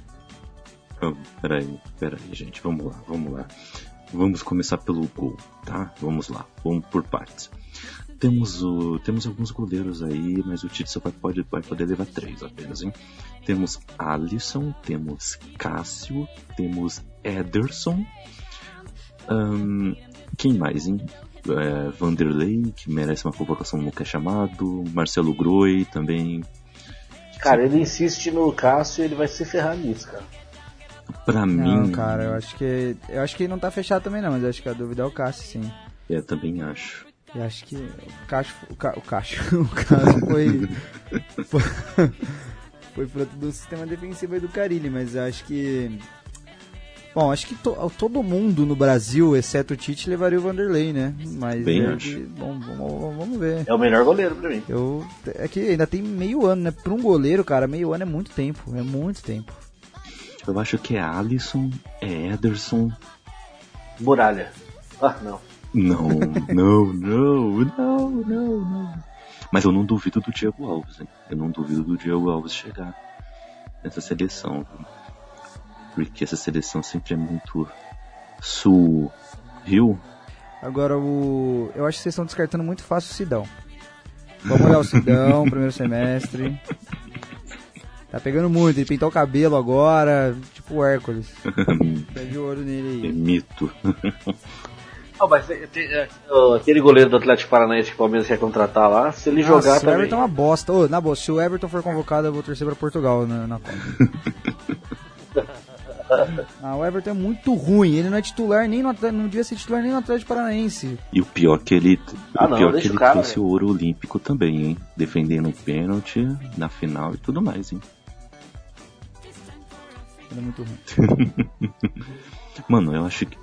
Speaker 1: Ah, Peraí, peraí, gente. Vamos lá, vamos lá. Vamos começar pelo gol, tá? Vamos lá, vamos por partes. Temos, o, temos alguns goleiros aí, mas o Tite só vai, pode, vai poder levar três apenas, hein? Temos Alisson, temos Cássio, temos Ederson. Quem mais, hein? É, Vanderlei, que merece uma convocação nunca é chamado. Marcelo Groi também.
Speaker 2: Cara, ele insiste no Cássio ele vai se ferrar nisso, cara.
Speaker 1: Pra
Speaker 3: Não,
Speaker 1: mim,
Speaker 3: cara, eu acho que. Eu acho que não tá fechado também não, mas eu acho que a dúvida é o Cássio, sim.
Speaker 1: eu também acho.
Speaker 3: Eu acho que o Cássio. O, Ca, o Cássio. (laughs) O Cássio foi. foi, foi fruto do sistema defensivo aí do Carilli, mas eu acho que. Bom, acho que to- todo mundo no Brasil, exceto o Tite, levaria o Vanderlei, né? Mas.
Speaker 1: Bem
Speaker 3: é
Speaker 1: acho.
Speaker 3: que- bom, vamos, vamos ver.
Speaker 2: É o melhor goleiro pra mim.
Speaker 3: Eu, é que ainda tem meio ano, né? Pra um goleiro, cara, meio ano é muito tempo. É muito tempo.
Speaker 1: Eu acho que é Alisson, é Ederson.
Speaker 2: Muralha. Ah, não.
Speaker 1: Não, (laughs) não, não, não, não, não. Mas eu não duvido do Diego Alves, hein? Eu não duvido do Diego Alves chegar nessa seleção. viu? Porque essa seleção sempre é muito sul, Rio.
Speaker 3: Agora o. Eu acho que vocês estão descartando muito fácil o Sidão. Vamos olhar o Sidão, (laughs) primeiro semestre. Tá pegando muito, ele pintou o cabelo agora, tipo o Hércules. (laughs) Pé de ouro
Speaker 1: É
Speaker 3: nele aí.
Speaker 1: mito. (laughs)
Speaker 2: Não, mas é, ó, aquele goleiro do Atlético Paranaense que o Palmeiras quer contratar lá, se ele jogar
Speaker 3: Nossa, o
Speaker 2: também.
Speaker 3: Everton é uma bosta. Ô, na boa, se o Everton for convocado, eu vou torcer pra Portugal na, na Copa. (laughs) ah, o Everton é muito ruim. Ele não é titular nem no Atlético, não devia ser titular nem no Atlético Paranaense.
Speaker 1: E o pior que ele,
Speaker 2: Ah,
Speaker 1: o
Speaker 2: não,
Speaker 1: pior que ele
Speaker 2: o cara,
Speaker 1: trouxe
Speaker 2: velho.
Speaker 1: o ouro olímpico também, hein? Defendendo o pênalti na final e tudo mais, hein?
Speaker 3: Ele é muito ruim. (laughs)
Speaker 1: Mano, eu acho que,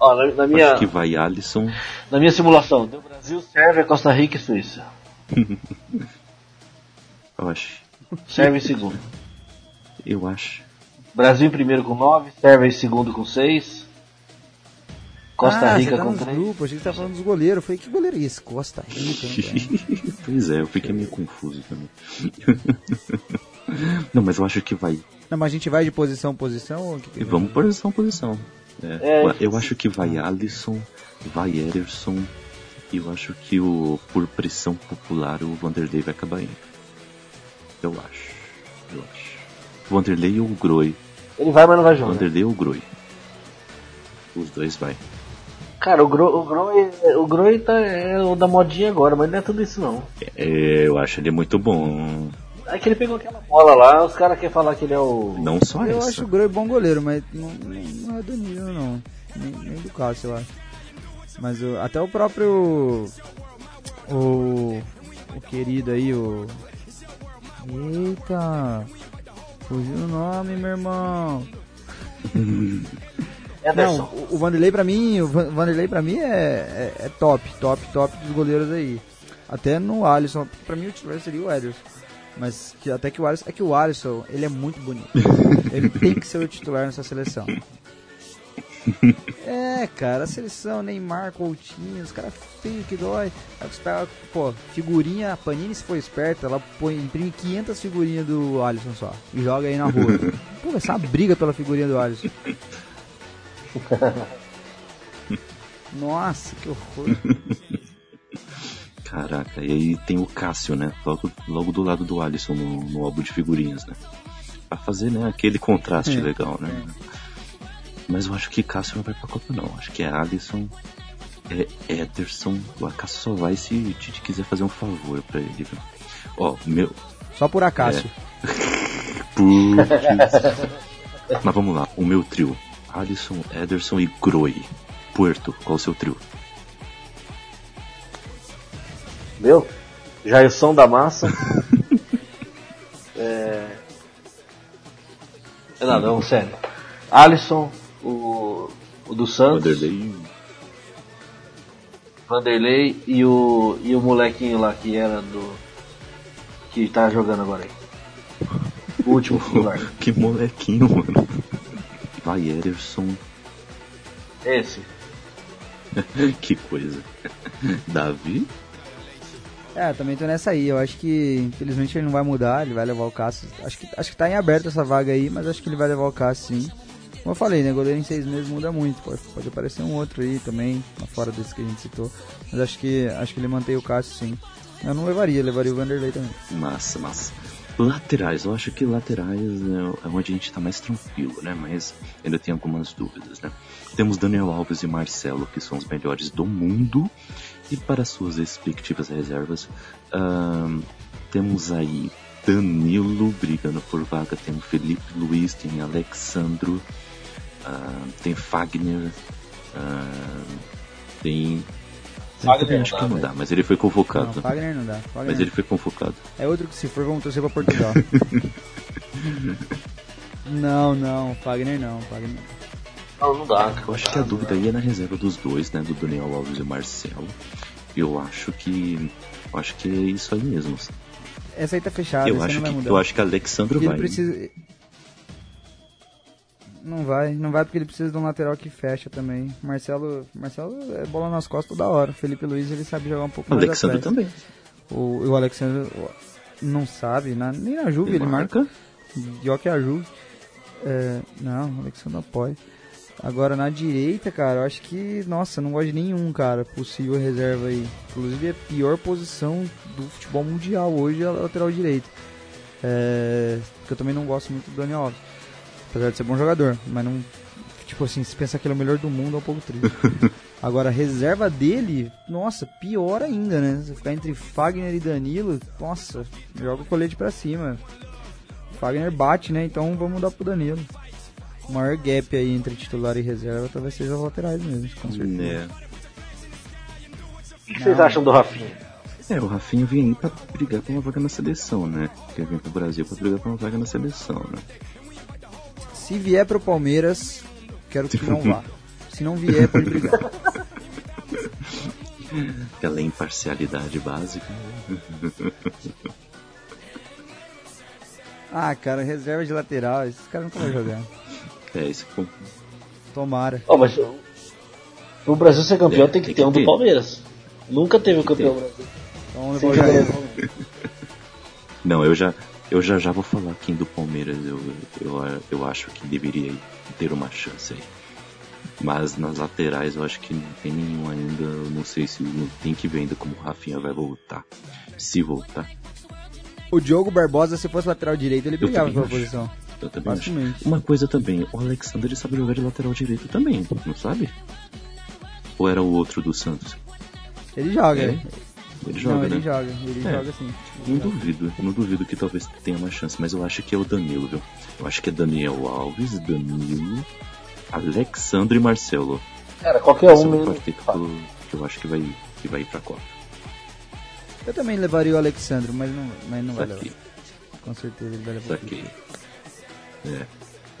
Speaker 2: Ó, na, na minha,
Speaker 1: acho que vai Alisson.
Speaker 2: na minha simulação, deu Brasil, Sérvia, Costa Rica e Suíça. (laughs)
Speaker 1: Eu acho.
Speaker 2: Sérvia em segundo.
Speaker 1: Eu acho.
Speaker 2: Brasil em primeiro com 9, Sérvia em segundo com 6. Costa
Speaker 3: ah,
Speaker 2: Rica
Speaker 3: tá
Speaker 2: com
Speaker 3: nos
Speaker 2: 3.
Speaker 3: grupos, achei que você tá falando dos goleiros. Eu falei, que goleiro é esse? Costa Rica, né? (laughs)
Speaker 1: pois é, eu fiquei meio confuso também. (laughs) Não, mas eu acho que vai.
Speaker 3: Não, mas a gente vai de posição posição? que
Speaker 1: E vamos posição posição. É,
Speaker 2: É,
Speaker 1: eu acho que vai Alisson, vai Ederson. E eu acho que o por pressão popular o Vanderlei vai acabar indo. Eu acho. Eu acho. Vanderlei ou o Groi?
Speaker 2: Ele vai, mas não vai jogar.
Speaker 1: Vanderlei ou o Groi? Os dois vai.
Speaker 2: Cara, o Gro, o Groi, o Groi tá, é o da modinha agora, mas não é tudo isso não.
Speaker 1: É, eu acho ele muito bom.
Speaker 2: É que ele pegou aquela bola lá, os caras querem falar que ele é o.
Speaker 1: Não só
Speaker 3: Eu
Speaker 1: essa.
Speaker 3: acho o Groi bom goleiro, mas não, não, é do nível, não. Nem, nem do Cássio, eu acho. Mas o- até o próprio. O. O querido aí, o. Eita! Fugiu o nome, meu irmão. (laughs) Não, o, Vanderlei pra mim, o Van- Vanderlei pra mim é, é, é top, top, top dos goleiros aí. Até no Alisson, pra mim o titular seria o Ederson. Mas que, até que o Alisson, é que o Alisson, ele é muito bonito. (laughs) ele tem que ser o titular nessa seleção. É, cara, a seleção, Neymar, Coutinho, os caras feios que dói. Aí pô, figurinha, a Panini se for esperta, ela põe, imprime 500 figurinhas do Alisson só e joga aí na rua. (laughs) Pô, ser uma briga pela figurinha do Alisson. (laughs) Nossa, que horror.
Speaker 1: Caraca, e aí tem o Cássio, né? Logo, logo do lado do Alisson no, no álbum de figurinhas, né? Pra fazer, né, aquele contraste
Speaker 3: É,
Speaker 1: legal, né? Mas eu acho que Cássio não vai pra Copa, não. Acho que é Alisson, é Ederson. O Cássio só vai se o Tite quiser fazer um favor pra ele, viu? Ó, meu.
Speaker 3: Só por acaso. (laughs)
Speaker 1: Putz. Mas vamos lá, o meu trio: Alisson, Ederson e Groi. Puerto, qual o seu trio?
Speaker 2: Meu? Jailson da Massa. (laughs) é. Não, não, sério. Alisson, o, o do Santos,
Speaker 1: Vanderlei.
Speaker 2: Vanderlei e o, e o molequinho lá que era do. que tá jogando agora aí. (laughs) O último titular.
Speaker 1: Que molequinho, mano. Vai, Ederson.
Speaker 2: Esse. (laughs)
Speaker 1: que coisa. Davi?
Speaker 3: É, também tô nessa aí. Eu acho que infelizmente ele não vai mudar, ele vai levar o Cássio. Acho que, acho que tá em aberto essa vaga aí, mas acho que ele vai levar o Cássio sim. Como eu falei, né? Goleiro em seis meses muda muito. Pode, pode aparecer um outro aí também, fora desse que a gente citou. Mas acho que acho que ele mantém o Cássio sim. Eu não levaria, levaria o Vanderlei também.
Speaker 1: Massa, massa. Laterais, eu acho que laterais é é onde a gente tá mais tranquilo, né? Mas ainda tem algumas dúvidas, né? Temos Daniel Alves e Marcelo, que são os melhores do mundo. E para suas respectivas reservas, ahn, temos aí Danilo brigando por vaga, tem o Felipe Luiz, tem Alexandro, ahn, tem Fagner, ahn, tem.
Speaker 2: Fagner
Speaker 1: acho
Speaker 2: dá,
Speaker 1: que não dá, mas ele foi convocado.
Speaker 3: Não, Fagner não dá. Fagner
Speaker 1: Mas ele foi convocado.
Speaker 3: É outro que se for, vamos torcer pra Portugal. (laughs) não, não, Fagner não, Fagner não.
Speaker 2: Não, não dá.
Speaker 1: Eu acho que a dúvida aí é na reserva dos dois, né? Do Daniel Alves e o Marcelo. Eu acho que. Eu acho que é isso aí mesmo.
Speaker 3: Essa aí tá fechada,
Speaker 1: eu, acho
Speaker 3: não vai
Speaker 1: que,
Speaker 3: mudar.
Speaker 1: eu acho que Alexandro
Speaker 3: Ele
Speaker 1: vai.
Speaker 3: precisa. Não vai, não vai porque ele precisa de um lateral que fecha também. Marcelo, Marcelo é bola nas costas toda hora. Felipe Luiz ele sabe jogar um pouco mais
Speaker 1: Alexandre
Speaker 3: atrás.
Speaker 1: também.
Speaker 3: O, o Alexandre não sabe, na- nem na Juve ele, marca. Pior que a Juve. É, não, o Alexandre apoia. Agora na direita, cara, eu acho que, nossa, não gosto de nenhum, cara, possível reserva aí. Inclusive a pior posição do futebol mundial hoje é a lateral direito. É, porque eu também não gosto muito do Daniel Alves. Apesar de ser bom jogador, mas não. Tipo assim, se pensar que ele é o melhor do mundo é um pouco triste. (laughs) Agora, a reserva dele, nossa, pior ainda, né? Você ficar entre Fagner e Danilo, nossa, joga o colete pra cima. Fagner bate, né? Então vamos dar pro Danilo. O maior gap aí entre titular e reserva talvez seja os laterais mesmo, com certeza.
Speaker 1: É.
Speaker 2: O que vocês acham do Rafinha?
Speaker 1: É, o Rafinha vem aí pra brigar por uma vaga na seleção, né? Quer vir pro Brasil pra brigar por uma vaga na seleção, né?
Speaker 3: Se vier pro Palmeiras, quero que não vá. (laughs) Se não vier, pode brigar. (laughs)
Speaker 1: Aquela imparcialidade básica.
Speaker 3: Ah, cara, reserva de lateral, esses caras nunca vão jogar. (laughs)
Speaker 1: É, esse foi
Speaker 3: Tomara.
Speaker 2: Ó, mas pro Brasil ser campeão
Speaker 1: É,
Speaker 2: tem que
Speaker 1: tem
Speaker 2: ter
Speaker 1: que
Speaker 2: um do
Speaker 1: ter.
Speaker 2: Palmeiras. Nunca teve um campeão. Brasil.
Speaker 3: Então o Jair.
Speaker 2: jogador.
Speaker 1: Não, eu já, eu já já vou falar quem do Palmeiras eu, eu, eu acho que deveria ter uma chance aí. Mas nas laterais eu acho que não tem nenhum ainda. Eu não sei se não tem que ver ainda como o Rafinha vai voltar. Se voltar,
Speaker 3: O Diogo Barbosa, se fosse lateral direito, ele
Speaker 1: Eu
Speaker 3: brigava pela
Speaker 1: acho.
Speaker 3: posição.
Speaker 1: Eu também acho. Uma coisa também, o Alexander sabe jogar de lateral direito também, não sabe? Ou era o outro do Santos?
Speaker 3: Ele joga.
Speaker 1: É?
Speaker 3: Ele
Speaker 1: Ele joga,
Speaker 3: não, ele
Speaker 1: né?
Speaker 3: joga. Ele
Speaker 1: É.
Speaker 3: joga sim.
Speaker 1: Não duvido, não duvido que talvez tenha uma chance, mas eu acho que é o Danilo, viu? Eu acho que é Daniel Alves, Danilo, Alexandre e Marcelo.
Speaker 2: Cara, qualquer
Speaker 1: Esse é
Speaker 2: um
Speaker 1: o
Speaker 2: mesmo.
Speaker 1: que eu, que eu acho que vai, que vai ir pra Copa.
Speaker 3: Eu também levaria o Alexandre, mas não, mas não vai levar. Com certeza ele vai levar.
Speaker 1: saquei. É.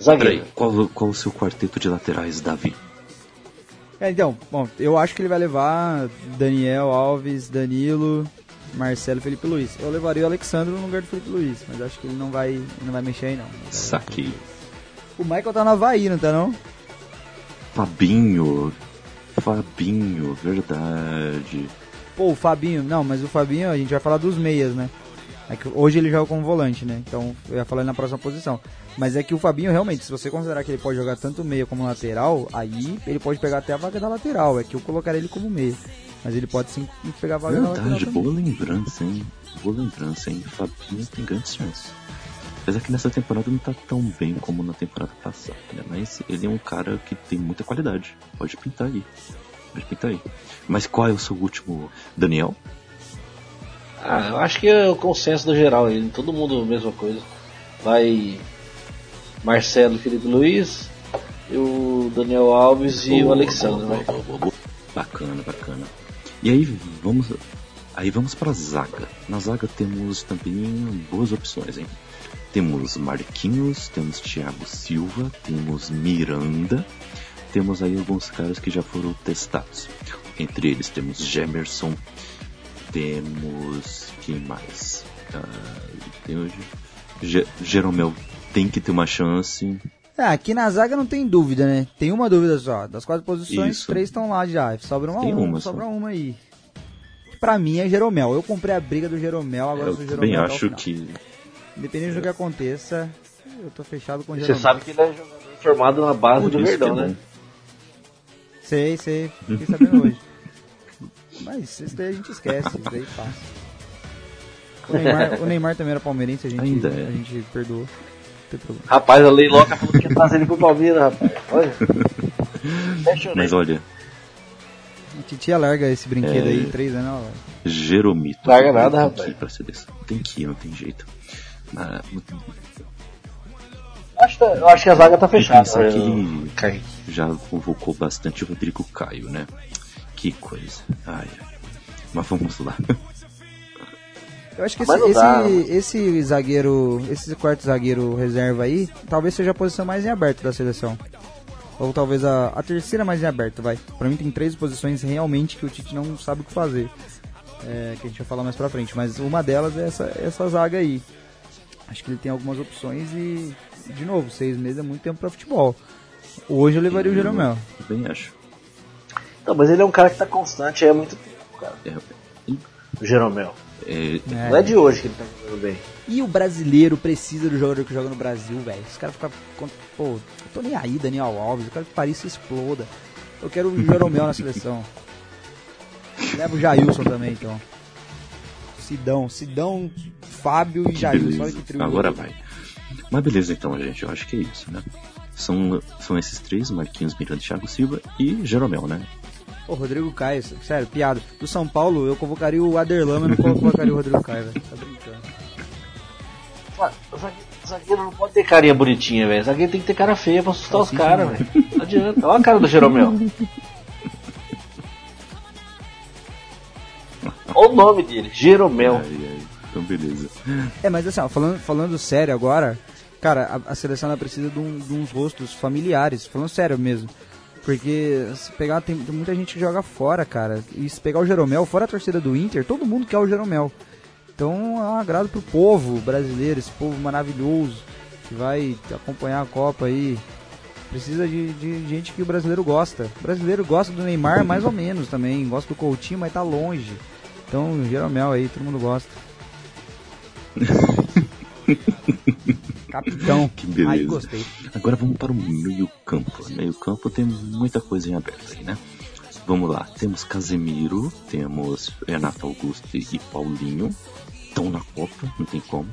Speaker 2: Zagueiro.
Speaker 1: Peraí, qual, qual o seu quarteto de laterais, Davi?
Speaker 3: É, então, bom, eu acho que ele vai levar Daniel Alves, Danilo, Marcelo e Felipe Luiz. Eu levaria o Alexandre no lugar do Felipe Luiz, mas acho que ele não vai, não vai mexer aí não.
Speaker 1: Saquei.
Speaker 3: O Michael tá no Havaí, não tá não?
Speaker 1: Fabinho. Fabinho, verdade.
Speaker 3: Pô, o Fabinho, não, mas o Fabinho a gente vai falar dos meias, né? É que hoje ele joga como volante, né? Então eu ia falar na próxima posição. Mas é que o Fabinho realmente, se você considerar que ele pode jogar tanto meia como lateral, aí ele pode pegar até a vaga da lateral. É que eu colocaria ele como meia. Mas ele pode sim pegar a vaga da lateral.
Speaker 1: Verdade,
Speaker 3: também.
Speaker 1: boa lembrança, hein? Boa lembrança, hein? Fabinho tem grandes chances. Apesar que nessa temporada não tá tão bem como na temporada passada, né? Mas ele é um cara que tem muita qualidade. Pode pintar aí. Pode pintar aí. Mas qual é o seu último, Daniel?
Speaker 2: Ah, eu acho que é o consenso do geral aí. Todo mundo a mesma coisa. Vai Marcelo Felipe Luiz, o Daniel Alves e o Alexandre,
Speaker 1: boa. Bacana, bacana. E aí vamos, aí vamos para zaga. Na zaga temos também boas opções, hein? Temos Marquinhos, temos Thiago Silva, temos Miranda, temos aí alguns caras que já foram testados. Entre eles temos Gemerson, temos quem mais? Ah, tem hoje Jeromel tem que ter uma chance.
Speaker 3: Ah, aqui na zaga não tem dúvida, né? Tem uma dúvida só. Das quatro posições,
Speaker 1: Isso.
Speaker 3: três estão lá já. Sobra uma,
Speaker 1: Tem
Speaker 3: uma,
Speaker 1: uma só.
Speaker 3: sobra uma aí. Pra mim é Jeromel. Eu comprei a briga do Jeromel, agora
Speaker 1: Eu
Speaker 3: sou
Speaker 1: também
Speaker 3: Jeromel. o
Speaker 1: acho
Speaker 3: final.
Speaker 1: que
Speaker 3: Independente do que aconteça, eu tô fechado com o
Speaker 2: Você
Speaker 3: Jeromel.
Speaker 2: sabe que ele é jogador formado na base
Speaker 1: Por
Speaker 2: do Verdão,
Speaker 1: que é
Speaker 2: né?
Speaker 3: Sei, sei. Fiquei sabendo hoje. (laughs) Mas isso daí a gente esquece, isso daí passa. O Neymar, o Neymar também era palmeirense, a gente,
Speaker 1: Ainda é.
Speaker 3: a gente perdoou. Tem.
Speaker 2: Rapaz, a Leiloca falou que ia trazer ele pro Palmeiras, rapaz. Olha.
Speaker 1: Mas olha,
Speaker 3: A titia larga esse brinquedo
Speaker 1: É.
Speaker 3: aí em três anos, vai.
Speaker 1: Jeromito.
Speaker 2: Larga nada,
Speaker 1: tem
Speaker 2: rapaz.
Speaker 1: que ir pra seleção. Tem que ir, não tem jeito. Ah,
Speaker 2: Acho que- eu acho que a zaga tá fechada.
Speaker 1: que
Speaker 2: né?
Speaker 1: ele já convocou bastante o Rodrigo Caio, né? Que coisa. Ai. Mas vamos lá.
Speaker 3: Eu acho que esse, esse, esse zagueiro, esse quarto zagueiro reserva aí, talvez seja a posição mais em aberto da seleção. Ou talvez a, a terceira mais em aberto, vai. Pra mim tem três posições realmente que o Tite não sabe o que fazer. É, que a gente vai falar mais pra frente. Mas uma delas é essa, essa zaga aí. Acho que ele tem algumas opções e de novo, seis meses é muito tempo pra futebol. Hoje eu levaria o Jeromel.
Speaker 1: Também acho.
Speaker 2: Não, mas ele é um cara que tá constante aí há muito tempo, cara.
Speaker 1: É,
Speaker 2: O Jeromel.
Speaker 1: é,
Speaker 3: É.
Speaker 2: Não é de hoje que ele tá jogando bem.
Speaker 3: E o brasileiro precisa do jogador que joga no Brasil, velho. Os caras ficam. Pô, eu tô nem aí, Daniel Alves. Eu quero que Paris se exploda. Eu quero o Jeromel na seleção. (laughs) Leva o Jailson também, então. Sidão, Sidão, Fábio e Jailson. Olha
Speaker 1: beleza.
Speaker 3: que trio.
Speaker 1: Agora vai. Mas beleza então, gente. Eu acho que é isso, né? São, são esses três, Marquinhos, Miranda, Thiago Silva e Jeromel, né?
Speaker 3: Pô, Rodrigo Caio, sério, piada. Do São Paulo, eu convocaria o Aderlan, mas não convocaria o Rodrigo Caio, velho. Tá brincando.
Speaker 2: O zagueiro- não pode ter carinha bonitinha, velho. O zagueiro tem que ter cara feia pra assustar os caras, velho. Não adianta. Olha a cara do Jeromel. Olha o nome dele, Jeromel.
Speaker 1: Ai, ai. Então beleza.
Speaker 3: É, mas assim, ó, falando, falando sério agora, cara, a, a seleção ela precisa de, um- de uns rostos familiares, falando sério mesmo. Porque se pegar, tem, muita gente que joga fora, cara. E se pegar o Jeromel, fora a torcida do Inter, todo mundo quer o Jeromel. Então é um agrado pro povo brasileiro, esse povo maravilhoso que vai acompanhar a Copa aí. Precisa de, de gente que o brasileiro gosta. O brasileiro gosta do Neymar mais ou menos também. Gosta do Coutinho, mas tá longe. Então, Jeromel aí, todo mundo gosta. (laughs) Capitão. (laughs)
Speaker 1: Que beleza.
Speaker 3: Aí gostei.
Speaker 1: Agora vamos para o meio campo. Meio campo tem muita coisa em aberto aí, né? Vamos lá. Temos Casemiro, temos Renato Augusto e Paulinho. Estão na Copa, não tem como.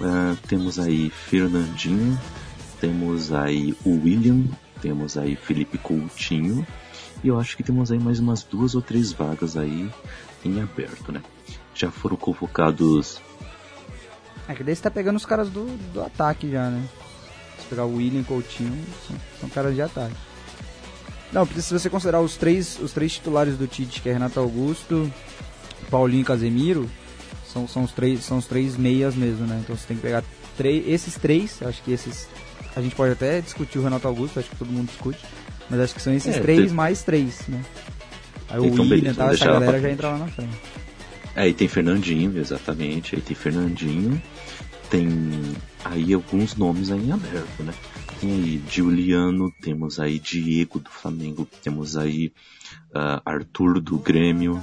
Speaker 1: Ah, temos aí Fernandinho, temos aí o William, temos aí Felipe Coutinho. E eu acho que temos aí mais umas duas ou três vagas aí em aberto, né? Já foram convocados
Speaker 3: É que daí você tá pegando os caras do, do ataque já, né? Se pegar o William Coutinho, são, são caras de ataque. Não, porque se você considerar os três, os três titulares do Tite, que é Renato Augusto, Paulinho e Casemiro, são, são, os três, são os três meias mesmo, né? Então você tem que pegar três, esses três, acho que esses. A gente pode até discutir o Renato Augusto, acho que todo mundo discute. Mas acho que são esses
Speaker 1: É,
Speaker 3: três
Speaker 1: tem-
Speaker 3: mais três, né? Aí o
Speaker 1: Então,
Speaker 3: William e tal,
Speaker 1: vou
Speaker 3: essa galera já entra lá na frente.
Speaker 1: Aí tem Fernandinho, exatamente. Aí tem Fernandinho. Tem aí alguns nomes aí em aberto, né? Tem aí Giuliano, temos aí Diego do Flamengo, temos aí ah, Arthur do Grêmio,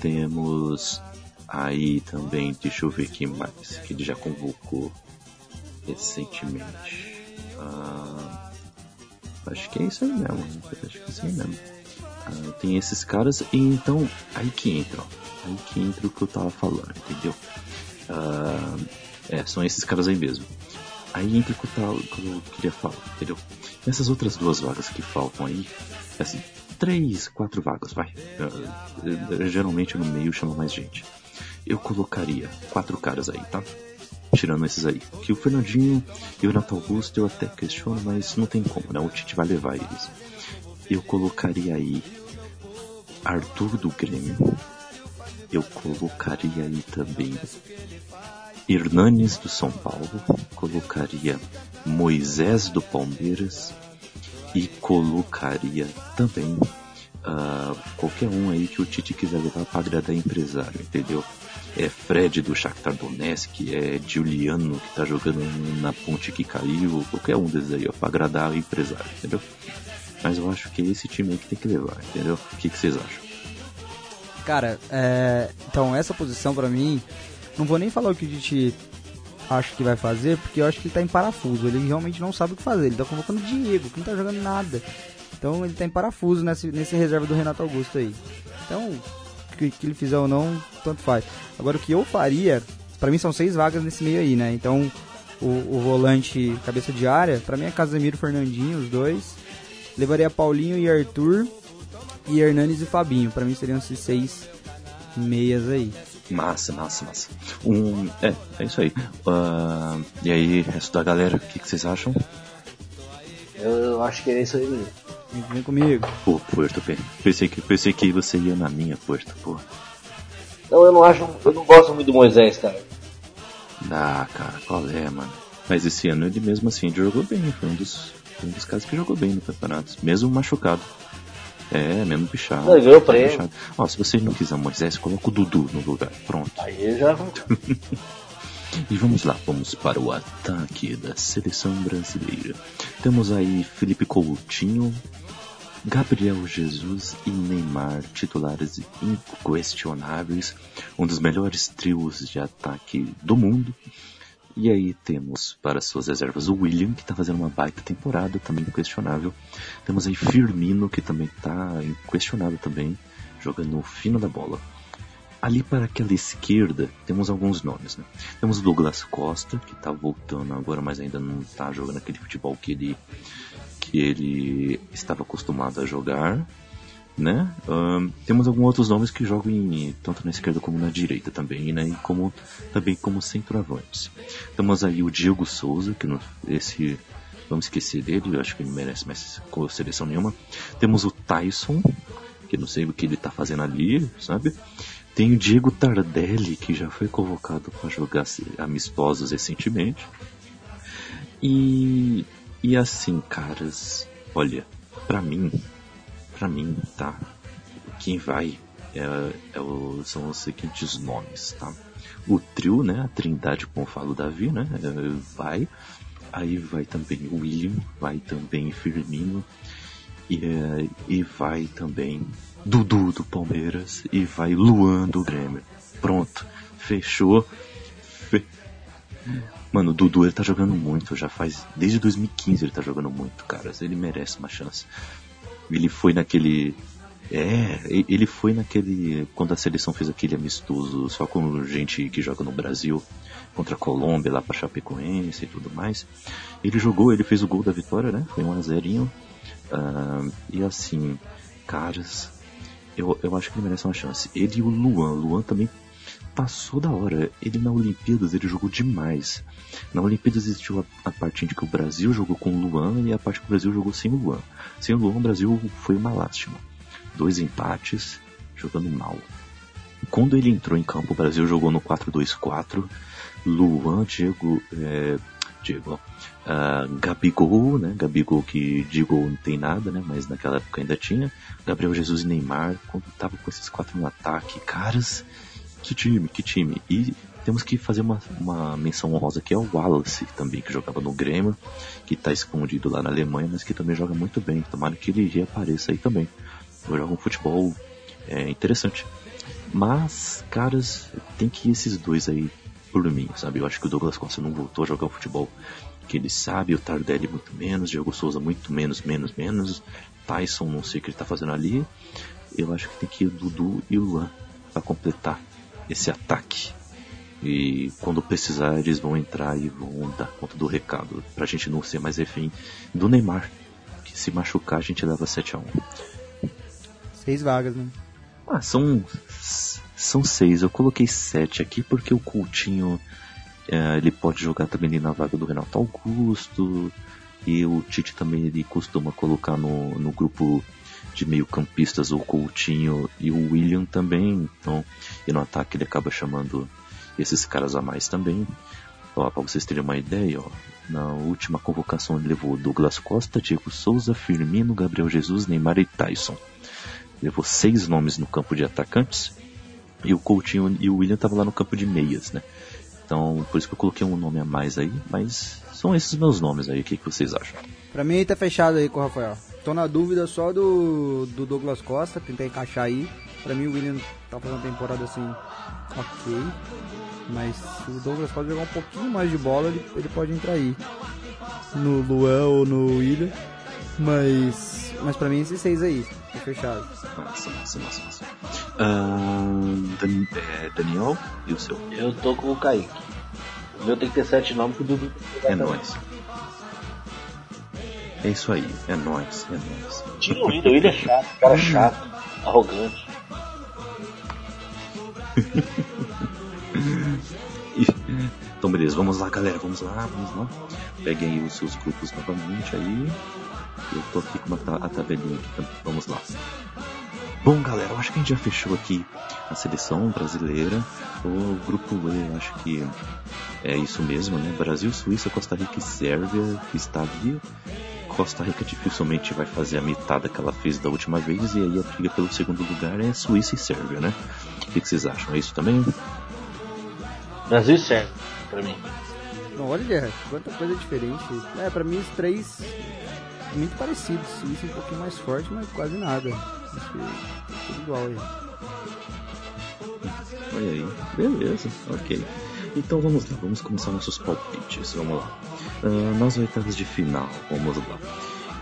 Speaker 1: temos aí também, deixa eu ver quem mais, que ele já convocou recentemente. Ah, acho que é isso aí mesmo, acho que é isso aí mesmo. Ah, tem esses caras e então aí que entra, ó. aí que entra o que eu tava falando, entendeu? Ah, é, são esses caras aí mesmo. Aí entra o que eu, queria falar, entendeu? Nessas outras duas vagas que faltam aí, assim, três, quatro vagas, vai. Eh, geralmente no meio chama mais gente. Eu colocaria quatro caras aí, tá? Tirando esses aí. Que o Fernandinho e o Renato Augusto eu até questiono, mas não tem como, né? O Tite vai levar eles. Eu colocaria aí Arthur do Grêmio. Eu colocaria aí também Hernanes do São Paulo. Colocaria Moisés do Palmeiras. E colocaria também ah, qualquer um aí que o Tite quiser levar para agradar empresário, entendeu? É Fred do Shakhtar Donetsk, é Juliano que tá jogando na ponte que caiu, qualquer um desses aí, ó, pra agradar o empresário, entendeu? Mas eu acho que é esse time aí que tem que levar, entendeu? O que, que vocês acham?
Speaker 3: Cara, é, então essa posição pra mim, não vou nem falar o que a gente acha que vai fazer, porque eu acho que ele tá em parafuso. Ele realmente não sabe o que fazer. Ele tá convocando o Diego, que não tá jogando nada. Então ele tá em parafuso nesse, nesse reserva do Renato Augusto aí. Então, o que, que ele fizer ou não, tanto faz. Agora o que eu faria, pra mim são seis vagas nesse meio aí, né? Então o, o volante cabeça de área, pra mim é Casemiro Fernandinho, os dois. Levaria Paulinho e Arthur e Hernanes e Fabinho. Pra mim seriam esses seis meias aí.
Speaker 1: Massa, massa, massa. Um, é, é isso aí. Ah, e aí, resto da galera, o que, que vocês acham?
Speaker 2: Eu, eu acho que é isso aí mesmo.
Speaker 3: Vem, vem comigo.
Speaker 1: Pô, Puerto, bem. Pensei que, pensei que você ia na minha, Puerto, pô.
Speaker 2: Não, eu não acho. Eu não gosto muito do Moisés, cara.
Speaker 1: Ah, cara, qual é, mano? Mas esse ano ele mesmo assim jogou bem, foi um dos, foi um dos caras que jogou bem no campeonato, mesmo machucado. É, mesmo bichado.
Speaker 2: Ele ganhou prêmio.
Speaker 1: bichado. Ó, se você não quiser Moisés, coloca o Dudu no lugar. Pronto.
Speaker 2: Aí já. (laughs)
Speaker 1: E vamos lá, vamos para o ataque da seleção brasileira. Temos aí Felipe Coutinho, Gabriel Jesus e Neymar, titulares inquestionáveis, um dos melhores trios de ataque do mundo. E aí temos para suas reservas o William, que está fazendo uma baita temporada, também inquestionável. Temos aí Firmino, que também está inquestionável também, jogando no fino da bola. Ali para aquela esquerda temos alguns nomes, né? Temos Douglas Costa, que está voltando agora, mas ainda não está jogando aquele futebol que ele, que ele estava acostumado a jogar, né? Um, temos alguns outros nomes que jogam em, tanto na esquerda como na direita também, né? E como, também como centroavantes. Temos aí o Diego Souza, que no, esse vamos esquecer dele, eu acho que ele merece mais seleção nenhuma. Temos o Tyson, que não sei o que ele está fazendo ali, sabe? Tem o Diego Tardelli, que já foi convocado para jogar amistosos recentemente. E, e assim, caras, olha, para mim, para mim, tá? Quem vai é, é o, são os seguintes nomes, tá? O trio, né? A trindade, como falo Davi, né? É, vai. Aí vai também o William, vai também Firmino e, é, e vai também Dudu do Palmeiras e vai Luan do Grêmio. Pronto, fechou. Fe... Mano, o Dudu ele tá jogando muito, já faz. Desde 2015 ele tá jogando muito, cara. Ele merece uma chance. Ele foi naquele. É, ele foi naquele. Quando a seleção fez aquele amistoso só com gente que joga no Brasil contra a Colômbia, lá pra Chapecoense e tudo mais. Ele jogou, ele fez o gol da vitória, né? Foi um a zerinho. Uh, e assim, caras, eu, eu acho que ele merece uma chance. Ele e o Luan. Luan também passou da hora. Ele na Olimpíadas ele jogou demais. Na Olimpíadas existiu a, a parte em que o Brasil jogou com o Luan e a parte que o Brasil jogou sem o Luan. Sem o Luan, o Brasil foi uma lástima. Dois empates, jogando mal. Quando ele entrou em campo, o Brasil jogou no 4-2-4. Luan, Diego, é, Diego, uh, Gabigol, né? Gabigol que de gol não tem nada, né? Mas naquela época ainda tinha. Gabriel Jesus e Neymar, quando tava com esses quatro no ataque, caras, que time, que time. E temos que fazer uma, uma menção honrosa que é o Wallace também, que jogava no Grêmio, que está escondido lá na Alemanha, mas que também joga muito bem. Tomara que ele reapareça aí também. Joga um futebol é, interessante. Mas, caras, tem que ir esses dois aí por mim, sabe? Eu acho que o Douglas Costa não voltou a jogar futebol que ele sabe, o Tardelli muito menos, Diego Souza muito menos, menos, menos, Tyson não sei o que ele tá fazendo ali. Eu acho que tem que ir o Dudu e o Luan para completar esse ataque. E quando precisar, eles vão entrar e vão dar conta do recado. Pra gente não ser mais refém do Neymar. Que se machucar, a gente leva 7 a 1
Speaker 3: Seis vagas, né?
Speaker 1: Ah, são. São seis. Eu coloquei sete aqui porque o Coutinho é, ele pode jogar também ali na vaga do Renato Augusto. E o Tite também ele costuma colocar no, no grupo de meio campistas o Coutinho e o William também. Então, e no ataque ele acaba chamando esses caras a mais também. Ó, pra vocês terem uma ideia, ó, na última convocação ele levou Douglas Costa, Diego Souza, Firmino, Gabriel Jesus, Neymar e Tyson. Levou seis nomes no campo de atacantes. E o Coutinho e o William estavam lá no campo de meias, né? Então, por isso que eu coloquei um nome a mais aí, mas são esses meus nomes aí, o que, que vocês acham?
Speaker 3: Pra mim tá fechado aí com o Rafael. Tô na dúvida só do, do Douglas Costa, tentar encaixar aí. Pra mim o William tá fazendo uma temporada assim, ok. Mas se o Douglas pode jogar um pouquinho mais de bola, ele, ele pode entrar aí. No Luan ou no William. Mas. Mas pra mim esses seis aí, tá fechado.
Speaker 1: Massa, massa, massa, massa. Uh, Dan, é, Daniel e o seu?
Speaker 2: Eu tô com o Kaique. O meu tem que ter sete nomes que o Dudu
Speaker 1: É nóis. É isso aí, é nóis, é nóis.
Speaker 2: Tira o o William é chato, cara chato, arrogante. (laughs)
Speaker 1: então beleza, vamos lá galera, vamos lá, vamos lá. Peguem aí os seus grupos novamente aí. Eu tô aqui com uma a tabelinha aqui também, vamos lá. Bom galera, eu acho que a gente já fechou aqui a seleção brasileira. O grupo E, acho que é isso mesmo, né? Brasil, Suíça, Costa Rica e Sérvia que está ali. Costa Rica dificilmente vai fazer a metade que ela fez da última vez, e aí a briga pelo segundo lugar é Suíça e Sérvia, né? O que, que vocês acham? É isso também?
Speaker 2: Brasil e Sérvia. pra mim.
Speaker 3: Olha, quanta coisa diferente. É, pra mim os três muito parecidos. Suíça um pouquinho mais forte, mas quase nada. Acho que tudo igual aí.
Speaker 1: Olha aí, beleza, ok. Então vamos lá, vamos começar nossos palpites, vamos lá. Ah, nas oitavas de final, vamos lá.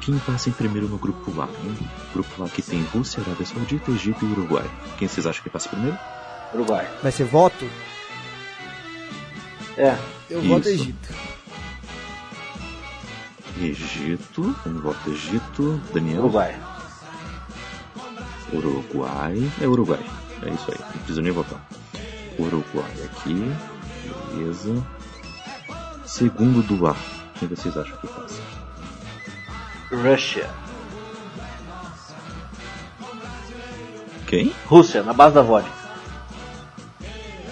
Speaker 1: Quem passa em primeiro no grupo A? Hein? Grupo A que tem Rússia, Arábia Saudita, Egito e Uruguai. Quem vocês acham que passa primeiro?
Speaker 2: Uruguai.
Speaker 3: Vai ser voto?
Speaker 2: É.
Speaker 3: Eu
Speaker 1: Isso.
Speaker 3: voto Egito.
Speaker 1: Egito, um voto Egito, Daniel.
Speaker 2: Uruguai.
Speaker 1: Uruguai. É Uruguai. É isso aí, não precisa nem votar. Uruguai aqui. Beleza. Segundo do A. Quem vocês acham que passa?
Speaker 2: Rússia.
Speaker 1: Quem?
Speaker 2: Rússia, na base da vodka.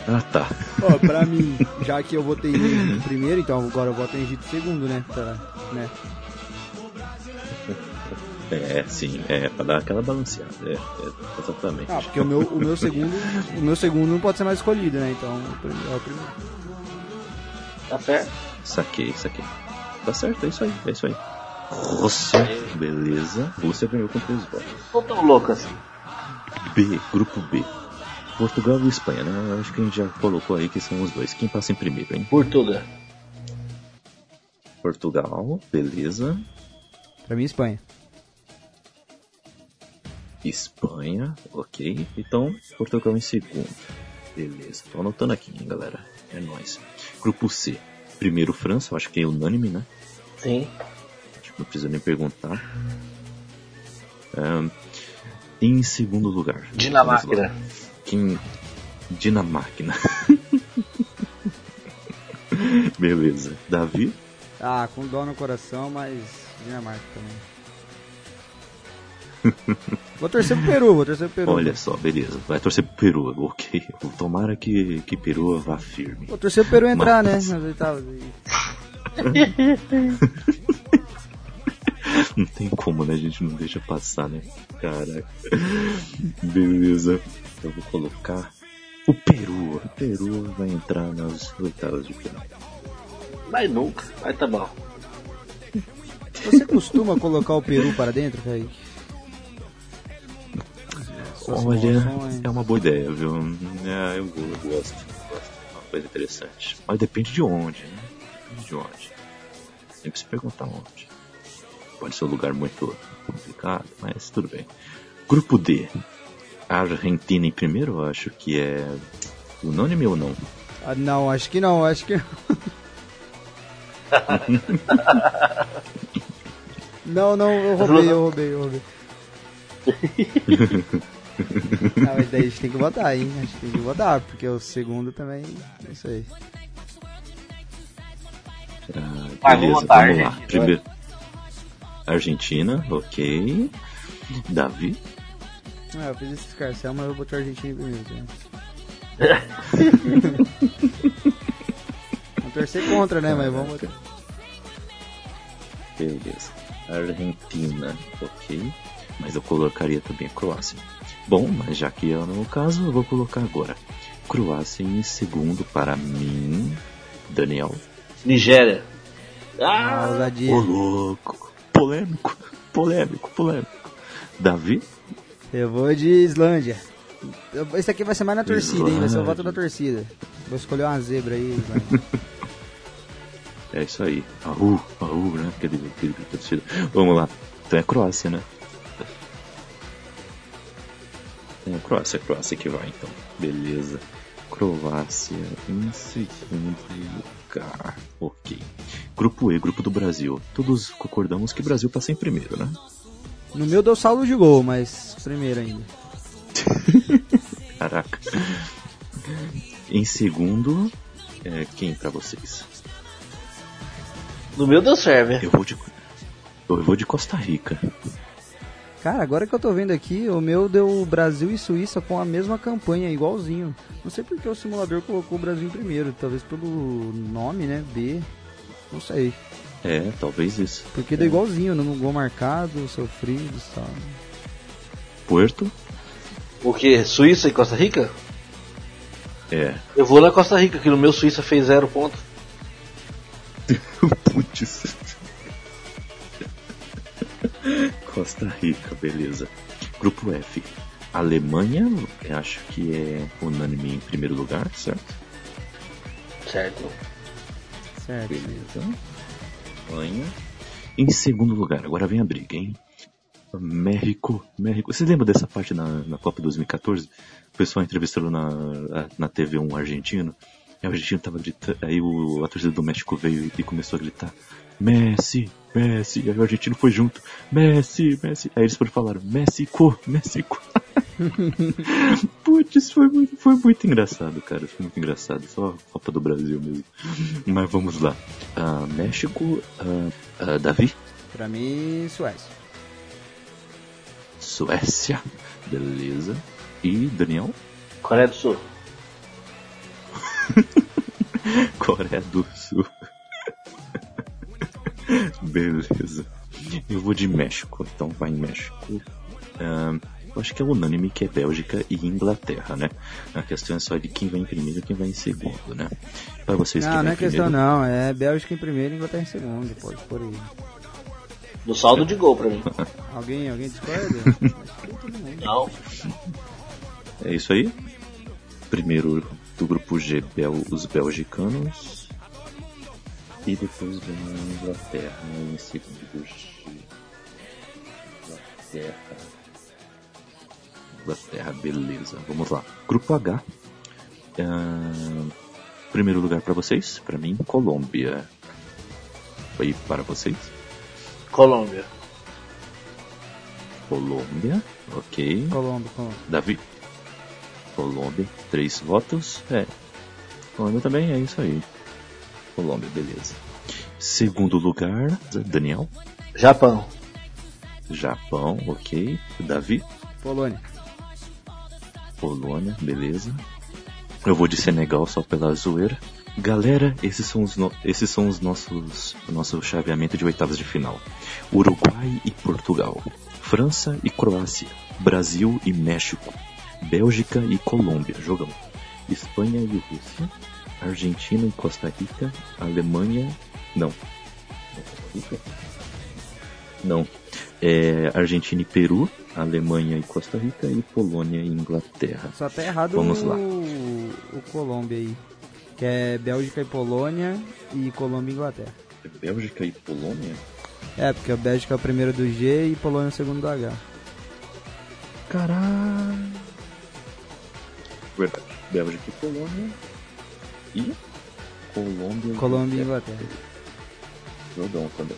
Speaker 1: Ah tá.
Speaker 3: Ó, pra (laughs) mim, já que eu votei em Egito primeiro, então agora eu voto em Egito segundo, né? Pra, né?
Speaker 1: É, sim, é, pra dar aquela balanceada. É, é, exatamente.
Speaker 3: Ah, porque o meu, o meu segundo. O meu segundo não pode ser mais escolhido, né? Então é o primeiro.
Speaker 2: Tá certo?
Speaker 1: Saquei, saquei. Tá certo, é isso aí, é isso aí. Rússia, beleza. Rússia ganhou com três votos.
Speaker 2: Tô tão louco assim.
Speaker 1: B, grupo B. Portugal e Espanha, né? Acho que a gente já colocou aí que são os dois. Quem passa em primeiro, hein?
Speaker 2: Portugal.
Speaker 1: Portugal, beleza.
Speaker 3: Pra mim, Espanha.
Speaker 1: Espanha, ok. Então, Portugal em segundo. Beleza, tô anotando aqui, hein, galera. É nóis. Grupo C. Primeiro França, eu acho que é unânime, né?
Speaker 2: Sim.
Speaker 1: Acho que não precisa nem perguntar. Ahn, em segundo lugar.
Speaker 2: Dinamarca.
Speaker 1: Quem. Dinamarca. (laughs) Beleza. Davi?
Speaker 3: Ah, com dó no coração, mas Dinamarca também. Vou torcer pro Peru, vou torcer pro Peru.
Speaker 1: Olha só, beleza. Vai torcer pro Peru, (laughs) ok. Tomara que, que Peru vá firme.
Speaker 3: Vou torcer pro Peru entrar,
Speaker 1: Mas-
Speaker 3: né? Nas oitavas. (laughs)
Speaker 1: Não tem como, né? A gente não deixa passar, né? Caraca. Beleza. Eu vou colocar o Peru. O Peru vai entrar nas oitavas de final.
Speaker 2: Mas nunca. Mas tá bom.
Speaker 3: Você costuma colocar o Peru para dentro, Kaique?
Speaker 1: Olha, é uma boa ideia, viu? É, eu, eu gosto. eu gosto. É uma coisa interessante. Mas depende de onde, né? Depende de onde. Tem que se perguntar onde. Pode ser um lugar muito complicado, mas tudo bem. Grupo D. A Argentina em primeiro, eu acho que é unânime ou não?
Speaker 3: Ah, não, acho que não, acho que. (laughs) (laughs) não, não, eu roubei, eu roubei, eu (laughs) roubei. (laughs) Não, mas daí a gente tem que botar, hein? A gente tem que botar, porque o segundo também. Não sei.
Speaker 1: Ah,
Speaker 2: Vai,
Speaker 1: beleza,
Speaker 2: vamos botar
Speaker 1: vamos lá.
Speaker 2: Argentina,
Speaker 1: Primeiro. Argentina, ok. Davi.
Speaker 3: Ah, eu fiz esse escarcel, mas eu botei a Argentina primeiro. Né? (laughs) Vamos torcer contra, né? Mas vamos botar.
Speaker 1: Beleza. Argentina, ok. Mas eu colocaria também a Croácia. Bom, mas já que é no caso, eu vou colocar agora. Croácia em segundo para mim. Daniel.
Speaker 2: Nigéria.
Speaker 3: Ah,
Speaker 2: Ah,
Speaker 3: ousadia.
Speaker 1: Ô louco. Polêmico. Polêmico, polêmico. Davi?
Speaker 3: Eu vou de Islândia. Eu- Esse aqui vai ser mais na torcida, hein? Vai ser o voto da torcida. Vou escolher uma zebra aí, Islândia. (laughs)
Speaker 1: É isso aí. Aú, aú, né? Aquele, aquele grito da torcida. Vamos lá. Então é Croácia, né? É Croácia, é Croácia que vai então. Beleza. Croácia em segundo lugar. Ok. Grupo E, grupo do Brasil. Todos concordamos que o Brasil passa em primeiro, né?
Speaker 3: No meu deu saldo de gol, mas primeiro ainda. (laughs)
Speaker 1: Caraca. Em segundo, é, quem pra vocês?
Speaker 2: no meu deu Sérvia.
Speaker 1: Eu vou de. Eu vou de Costa Rica.
Speaker 3: Cara, agora que eu tô vendo aqui, o meu deu Brasil e Suíça com a mesma campanha, igualzinho. Não sei porque o simulador colocou o Brasil em primeiro, talvez pelo nome, né? B. Não sei.
Speaker 1: É, talvez isso.
Speaker 3: Porque deu igualzinho, no gol marcado, sofrido e tal.
Speaker 1: Puerto,
Speaker 2: O que? Suíça e Costa Rica?
Speaker 1: É.
Speaker 2: Eu vou na Costa Rica, que no meu Suíça fez zero ponto. (laughs)
Speaker 1: Putz. Costa Rica, beleza. Grupo F. Alemanha, eu acho que é unânime em primeiro lugar, certo?
Speaker 2: Certo.
Speaker 3: Certo.
Speaker 1: Beleza. Alemanha. Em segundo lugar, agora vem a briga, hein? México, México. Você lembra dessa parte na, na Copa 2014? O pessoal entrevistou na, na TV um argentino. E o argentino tava gritando. Aí o, a torcida do México veio e começou a gritar: Messi, Messi. E aí o argentino foi junto: Messi, Messi. Aí eles foram falar: México, México. (laughs) Putz, foi muito, foi muito engraçado, cara. Foi muito engraçado. Só a Copa do Brasil mesmo. Mas vamos lá. Ah, México, ah, ah, Davi,
Speaker 3: Pra mim, Suécia.
Speaker 1: Suécia, beleza. E Daniel,
Speaker 2: Coreia do Sul. (laughs)
Speaker 1: Coreia do Sul. Beleza. Eu vou de México, então vai em México. Eu acho que é unânime que é Bélgica e Inglaterra, né? A questão é só de quem vai em primeiro e quem vai em segundo, né? Para vocês que
Speaker 3: Não,
Speaker 1: vai
Speaker 3: não é questão
Speaker 1: primeiro,
Speaker 3: não. É Bélgica em primeiro e Inglaterra em segundo. Pode por aí.
Speaker 2: No saldo de gol pra mim. (laughs)
Speaker 3: Alguém, alguém discorda? Que. (laughs)
Speaker 2: Não.
Speaker 1: É isso aí. Primeiro do grupo G, Bel, os belgicanos. E depois vem a Inglaterra em segundo. Inglaterra. Inglaterra, beleza. Vamos lá. Grupo H. Ah, primeiro lugar para vocês. Para mim, Colômbia. Foi para vocês?
Speaker 2: Colômbia.
Speaker 1: Colômbia. Ok.
Speaker 3: Colômbia, Colômbia.
Speaker 1: Davi. Colômbia, três votos. É. Colômbia também é isso aí. Colômbia, beleza. Segundo lugar, Daniel.
Speaker 2: Japão.
Speaker 1: Japão, ok. Davi.
Speaker 3: Polônia.
Speaker 1: Polônia, beleza. Eu vou de Senegal só pela zoeira. Galera, esses são os, no- esses são os nossos o nosso chaveamento de oitavas de final. Uruguai e Portugal. França e Croácia. Brasil e México. Bélgica e Colômbia. Jogão. Espanha e Rússia. Argentina e Costa Rica. Alemanha. Não. Costa Rica? Não. É, Argentina e Peru. Alemanha e Costa Rica. E Polônia e Inglaterra.
Speaker 3: Só tá errado
Speaker 1: Vamos
Speaker 3: o,
Speaker 1: lá.
Speaker 3: o Colômbia aí. Que é Bélgica e Polônia e Colômbia e Inglaterra.
Speaker 1: Bélgica e Polônia?
Speaker 3: É, porque a Bélgica é o primeiro do G e Polônia é o segundo do H.
Speaker 1: Caralho. Verdade. Bélgica e Polônia. E Colômbia.
Speaker 3: Colômbia e Inglaterra.
Speaker 1: Jogão também.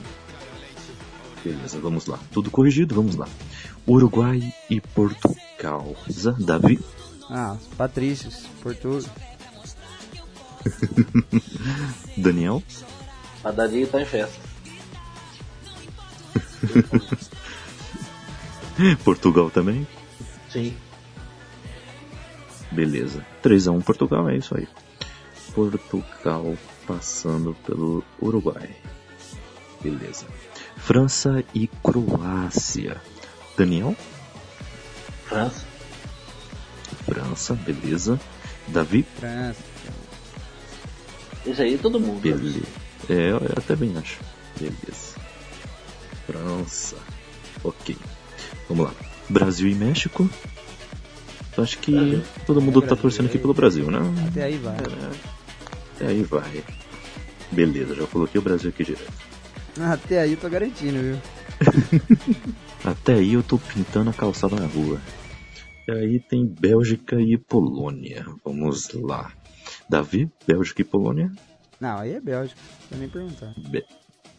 Speaker 1: Beleza, vamos lá. Tudo corrigido, vamos lá. Uruguai e Portugal. Zé, Davi.
Speaker 3: Ah, os Patrícios, Portugal. (laughs)
Speaker 1: Daniel.
Speaker 2: A Dadinho tá em festa. (laughs)
Speaker 1: Portugal também.
Speaker 2: Sim.
Speaker 1: Beleza. 3x1 Portugal, é isso aí. Portugal passando pelo Uruguai. Beleza. França e Croácia. Daniel?
Speaker 2: França.
Speaker 1: França, beleza. Davi?
Speaker 3: França.
Speaker 2: Isso aí todo mundo.
Speaker 1: Beleza. É, eu eu também acho. Beleza. França. Ok. Vamos lá. Brasil e México. Eu acho que
Speaker 2: Brasil.
Speaker 1: todo mundo
Speaker 3: É
Speaker 1: tá torcendo aqui
Speaker 3: é.
Speaker 1: pelo Brasil, né?
Speaker 3: Até aí vai.
Speaker 1: É, aí vai. Beleza, já coloquei o Brasil aqui direto.
Speaker 3: Até aí eu tô garantindo, viu? (laughs)
Speaker 1: Até aí eu tô pintando a calçada na rua. E aí tem Bélgica e Polônia. Vamos lá. Davi, Bélgica e Polônia.
Speaker 3: Não, aí é Bélgica. Não nem perguntar.
Speaker 1: Be-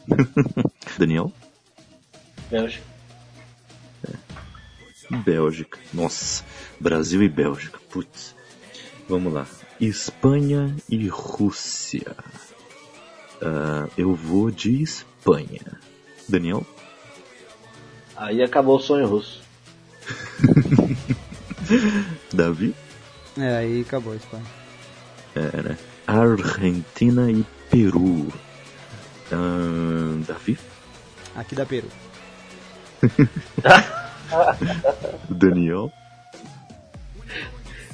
Speaker 1: (laughs) Daniel,
Speaker 2: Bélgica.
Speaker 1: Bélgica. Nossa, Brasil e Bélgica. Putz. Vamos lá. Espanha e Rússia. Ah, eu vou de Espanha. Daniel,
Speaker 2: Aí acabou o sonho russo. (laughs)
Speaker 1: Davi,
Speaker 3: É, aí acabou a Espanha.
Speaker 1: é, né? Argentina e Peru. Ah, Davi,
Speaker 3: Aqui da Peru. (laughs) (laughs)
Speaker 1: Daniel,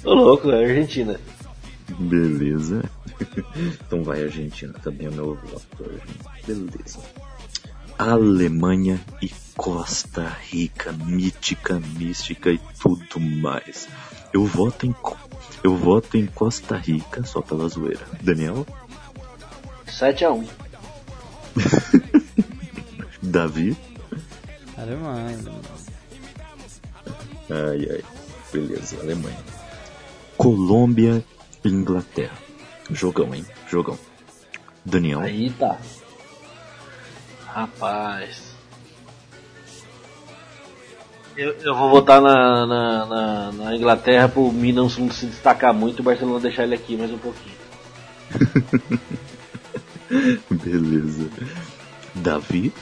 Speaker 2: Ô louco, é Argentina.
Speaker 1: Beleza. (laughs) Então vai Argentina também é o meu voto. Beleza. Alemanha e Costa Rica, mítica, mística e tudo mais. Eu voto em eu voto em Costa Rica só pela zoeira. Daniel,
Speaker 2: 7x1. (laughs)
Speaker 1: Davi,
Speaker 3: Alemanha.
Speaker 1: ai ai, beleza, Alemanha. Colômbia e Inglaterra. Jogão, hein? Jogão. Daniel,
Speaker 2: Aí tá. Rapaz. Eu, eu vou votar na, na, na, na Inglaterra pro Milan não se destacar muito e o Barcelona deixar ele aqui mais um pouquinho. (laughs)
Speaker 1: beleza. Davi,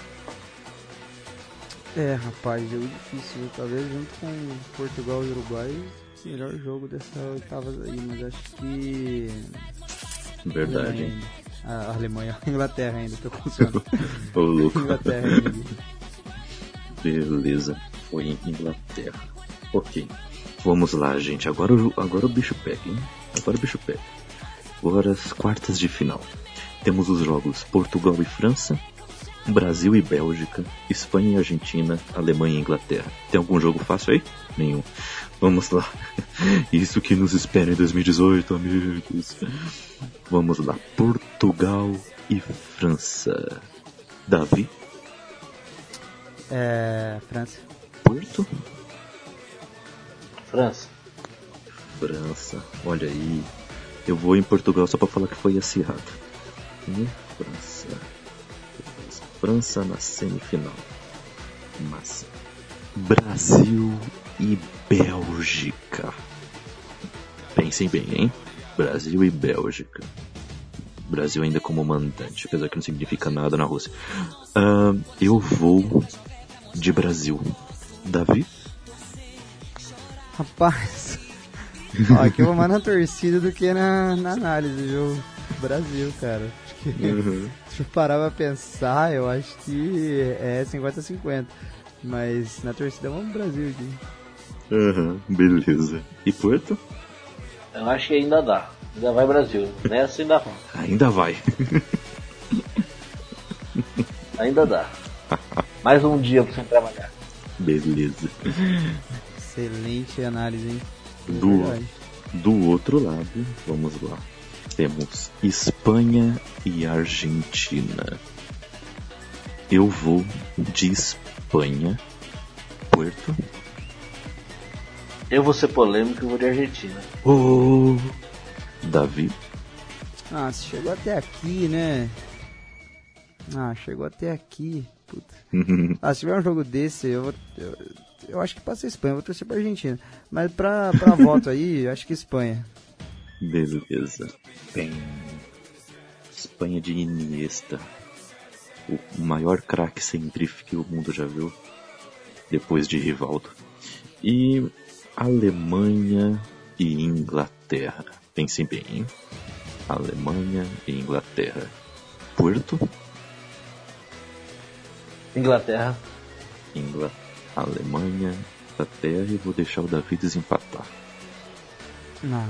Speaker 3: É, rapaz, jogo difícil. Talvez junto com Portugal e Uruguai, melhor jogo dessa oitavas aí, mas acho que.
Speaker 1: verdade,
Speaker 3: Alemanha. A Alemanha, a (laughs) Inglaterra ainda, tô confiando. (laughs)
Speaker 1: Ô louco.
Speaker 3: Inglaterra ainda.
Speaker 1: Beleza, foi em Inglaterra. Ok. Vamos lá, gente. Agora, o- agora o bicho pega, hein? Agora o bicho pega. Agora as quartas de final. Temos os jogos Portugal e França, Brasil e Bélgica, Espanha e Argentina, Alemanha e Inglaterra. Tem algum jogo fácil aí? Nenhum. Vamos lá. Isso que nos espera em 2018, amigos. Vamos lá. Portugal e França. Davi,
Speaker 3: É. França.
Speaker 1: Porto,
Speaker 2: França.
Speaker 1: França. Olha aí. Eu vou em Portugal só pra falar que foi acirrado. França. França na semifinal. Massa. Brasil e Bélgica. Pensem bem, hein? Brasil e Bélgica. Brasil ainda como mandante, apesar que não significa nada na Rússia. Ahn, eu vou de Brasil. Davi?
Speaker 3: Rapaz. (laughs) Ó, aqui eu vou mais na torcida do que na, na análise do jogo. Brasil, cara. Acho que, (laughs) se eu parar pra pensar, eu acho que é 50-50. Mas na torcida vamos pro Brasil aqui.
Speaker 1: Aham, beleza. E Porto?
Speaker 2: Eu acho que ainda dá. Ainda vai Brasil. Nessa ainda vai. (laughs)
Speaker 1: Ainda vai.
Speaker 2: Ainda dá. Mais um dia pra você trabalhar.
Speaker 1: Beleza.
Speaker 3: Excelente análise, hein?
Speaker 1: Do,
Speaker 3: Verdade.
Speaker 1: do outro lado, vamos lá. Temos Espanha e Argentina. Eu vou de Espanha. Puerto.
Speaker 2: Eu vou ser polêmico e vou de Argentina.
Speaker 1: Oh, Davi.
Speaker 3: Ah, você chegou até aqui, né? Ah, chegou até aqui. Puta. (laughs) Ah, se tiver um jogo desse, eu vou. Eu, eu acho que passa a Espanha, eu vou torcer pra Argentina. Mas pra, pra (laughs) voto aí, eu acho que Espanha.
Speaker 1: Beleza. Tem Espanha de Iniesta. O maior craque sem drift que o mundo já viu. Depois de Rivaldo. E Alemanha e Inglaterra. Pensem bem, hein? Alemanha e Inglaterra. Puerto,
Speaker 2: Inglaterra.
Speaker 1: Ingla... Alemanha, Inglaterra e vou deixar o Davi desempatar.
Speaker 3: Não,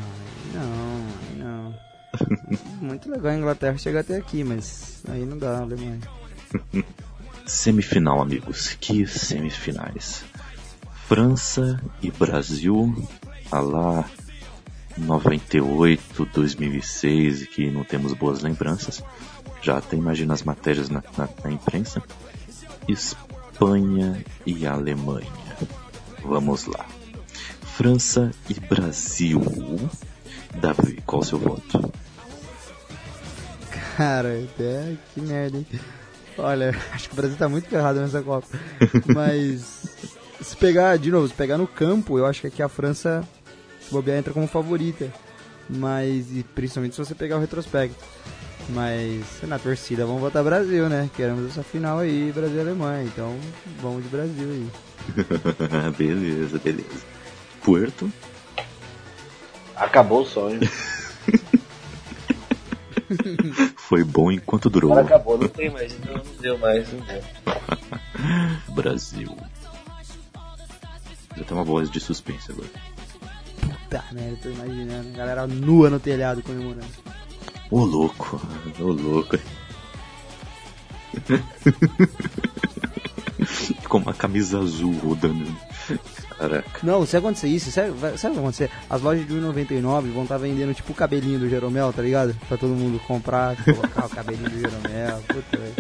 Speaker 3: não, não. (laughs) Muito legal a Inglaterra chegar até aqui, mas aí não dá, Alemanha. (laughs)
Speaker 1: Semifinal, amigos. Que semifinais. França e Brasil, a lá 98, 2006, que não temos boas lembranças. Já até imagino as matérias na, na- na imprensa. Espanha e Alemanha. Vamos lá. França e Brasil. Davi, qual o seu voto?
Speaker 3: Cara, até que merda, hein? Olha, (laughs) acho que o Brasil tá muito ferrado nessa Copa. (laughs) Mas se pegar, de novo, se pegar no campo, eu acho que aqui a França, se bobear, entra como favorita. Mas, e principalmente se você pegar o retrospecto. Mas na torcida vamos votar Brasil, né? Queremos essa final aí, Brasil e Alemanha. Então vamos de Brasil aí. (laughs)
Speaker 1: beleza, beleza. Puerto?
Speaker 2: Acabou o sonho. (laughs)
Speaker 1: Foi bom enquanto durou.
Speaker 2: Agora acabou, não tem mais. Não, não deu mais, não deu. (laughs)
Speaker 1: Brasil. Já tem uma voz de suspense agora.
Speaker 3: Puta merda, tô imaginando. Galera nua no telhado comemorando.
Speaker 1: Ô louco, ô louco. (laughs) Com uma camisa azul rodando. Caraca.
Speaker 3: Não, se acontecer isso, sabe, o que vai acontecer? As lojas de 1,99 vão estar vendendo tipo o cabelinho do Jeromel, tá ligado? Pra todo mundo comprar, colocar o cabelinho do Jeromel. Puta, velho.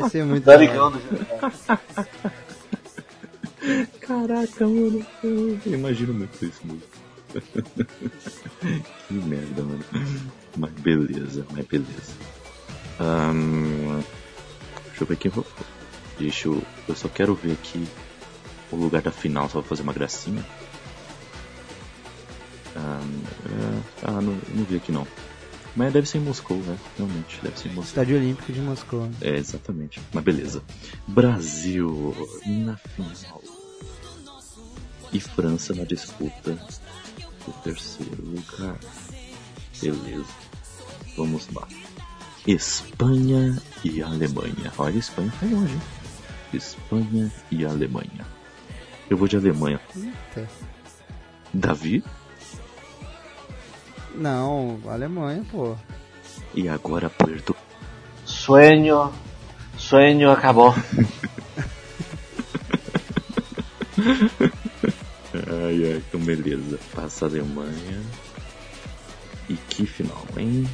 Speaker 3: Vai ser muito. da hora. (laughs)
Speaker 1: Caraca, mano. Eu imagino muito isso, mano. (laughs) que merda, mano. Mas beleza, mas beleza. Ahn, deixa eu ver quem eu vou. Deixa eu. Eu só quero ver aqui o lugar da final, só pra fazer uma gracinha. Ahn, é, ah, não, não vi aqui não. Mas deve ser em Moscou, né? Realmente, deve ser em Moscou.
Speaker 3: Estádio Olímpico de Moscou.
Speaker 1: É, exatamente. Mas beleza. Brasil na final. E França na disputa do terceiro lugar. Beleza. Vamos lá. Espanha e Alemanha. Olha, a Espanha foi longe. hein? Espanha e Alemanha. Eu vou de Alemanha.
Speaker 3: Eita.
Speaker 1: Davi.
Speaker 3: Não, Alemanha, pô.
Speaker 1: E agora Puerto.
Speaker 2: Sueño, sueño acabou. (laughs)
Speaker 1: Ai, ai, então beleza. Passa a Alemanha. E que final, hein?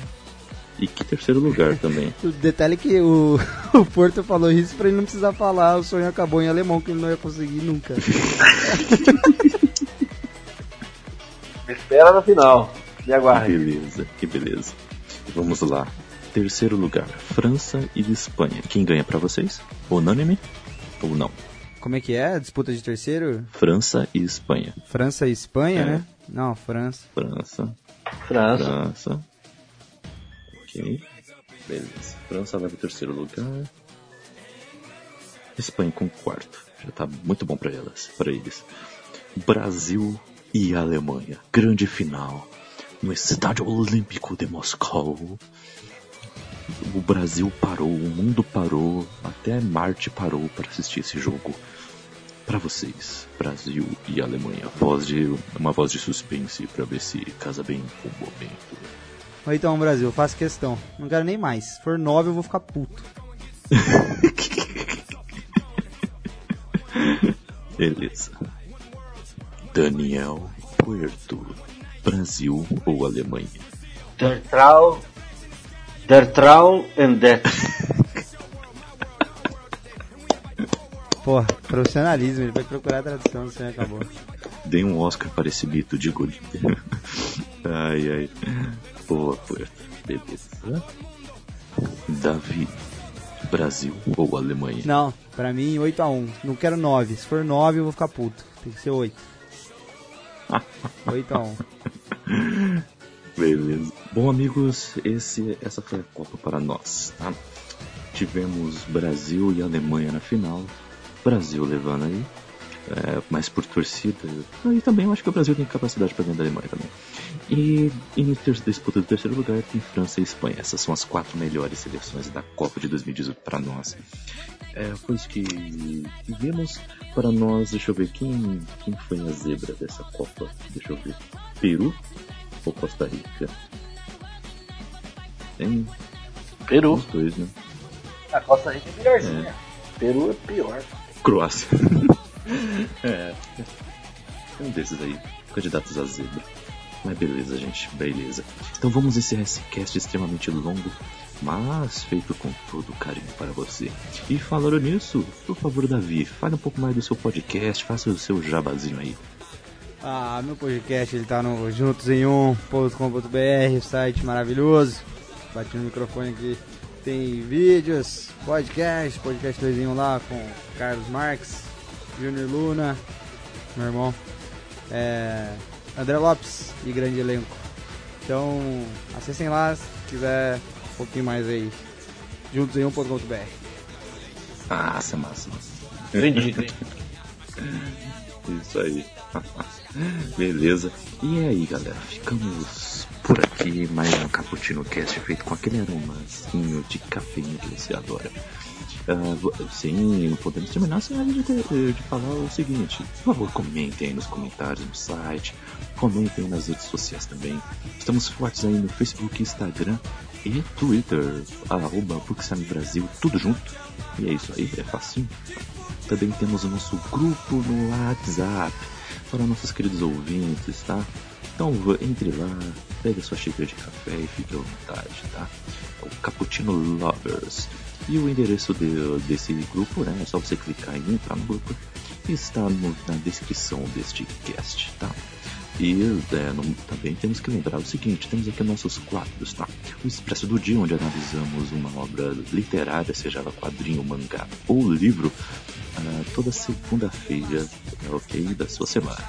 Speaker 1: E que terceiro lugar (laughs) também.
Speaker 3: O detalhe é que o, (laughs) o Porto falou isso pra ele não precisar falar, o sonho acabou em alemão, que ele não ia conseguir nunca.
Speaker 2: Me (laughs) espera no final. Me aguarde.
Speaker 1: Beleza, que beleza. Vamos lá. Terceiro lugar, França e Espanha. Quem ganha pra vocês? Unânime? Ou não?
Speaker 3: Como é que é? a Disputa de terceiro?
Speaker 1: França e Espanha.
Speaker 3: França e Espanha,
Speaker 1: É.
Speaker 3: né? Não, França.
Speaker 1: França,
Speaker 2: França.
Speaker 1: França. Ok. Beleza. França vai pro terceiro lugar. Espanha com quarto. Já tá muito bom pra elas, para eles. Brasil e Alemanha. Grande final. No Estádio Olímpico de Moscou. O Brasil parou, o mundo parou, até Marte parou para assistir esse jogo. Pra vocês, Brasil e Alemanha. Voz de, uma voz de suspense pra ver se casa bem com o momento.
Speaker 3: Ou então, Brasil, faço questão. Não quero nem mais. Se for nove, eu vou ficar puto. (laughs)
Speaker 1: Beleza. Daniel Puerto. Brasil ou Alemanha?
Speaker 2: Der Trau. Der Trau and That. (laughs)
Speaker 3: Porra, profissionalismo, ele vai procurar a tradução, você acabou.
Speaker 1: Dei um Oscar para esse mito de guri. (laughs) ai, ai. Boa, Puerto. Beleza. Davi. Brasil ou Alemanha?
Speaker 3: Não, pra mim 8x1. Não quero 9. Se for 9, eu vou ficar puto. Tem que ser 8. 8x1. (laughs)
Speaker 1: Beleza. Bom, amigos, esse, essa foi a Copa para nós, tá? Tivemos Brasil e Alemanha na final. Brasil levando aí, é, mas por torcida. E também eu acho que o Brasil tem capacidade para ganhar da Alemanha também. E, e no ter, disputa do terceiro lugar tem França e Espanha. Essas são as quatro melhores seleções da Copa de 2018 para nós. É, foi isso que vimos para nós. Deixa eu ver quem, quem foi a zebra dessa Copa. Deixa eu ver. Peru ou Costa Rica? Tem
Speaker 2: Peru.
Speaker 1: os dois, né?
Speaker 2: A Costa Rica é melhorzinha. Peru é pior.
Speaker 1: Croácia. (laughs) é. Um desses aí, candidatos a zebra. Mas beleza, gente, beleza. Então vamos encerrar esse cast extremamente longo, mas feito com todo carinho para você. E falando nisso, por favor, Davi, fale um pouco mais do seu podcast, faça o seu jabazinho aí.
Speaker 3: Ah, meu podcast ele tá no juntosemum.com.br, site maravilhoso. Bati no microfone aqui. Tem vídeos, podcast, podcast 2 em 1 lá com Carlos Marques, Júnior Luna, meu irmão, é, André Lopes e grande elenco. Então, acessem lá se quiser um pouquinho mais aí. juntosemum.com.br.
Speaker 1: Massa, massa.
Speaker 2: Entendi.
Speaker 1: Isso aí. (laughs) Beleza. E é aí, galera, ficamos por aqui. Mais um Cappuccino Cast feito com aquele aromazinho de cafeína que você adora. Uh, sim, não podemos terminar sem de, de, de, falar o seguinte. Por favor, comentem aí nos comentários no site, comentem nas redes sociais também. Estamos fortes aí no Facebook, Instagram e Twitter, arroba Brasil, tudo junto. E é isso aí, é facinho. Também temos o nosso grupo no WhatsApp para nossos queridos ouvintes, tá? Então entre lá, pegue sua xícara de café e fique à vontade, tá? É o Cappuccino Lovers. E o endereço de, desse grupo, né? É só você clicar em entrar no grupo. Está no, na descrição deste cast, tá? E é, também temos que lembrar o seguinte: temos aqui nossos quadros, tá? O Expresso do Dia, onde analisamos uma obra literária, seja ela quadrinho, mangá ou livro, uh, toda segunda-feira, ok? Da sua semana.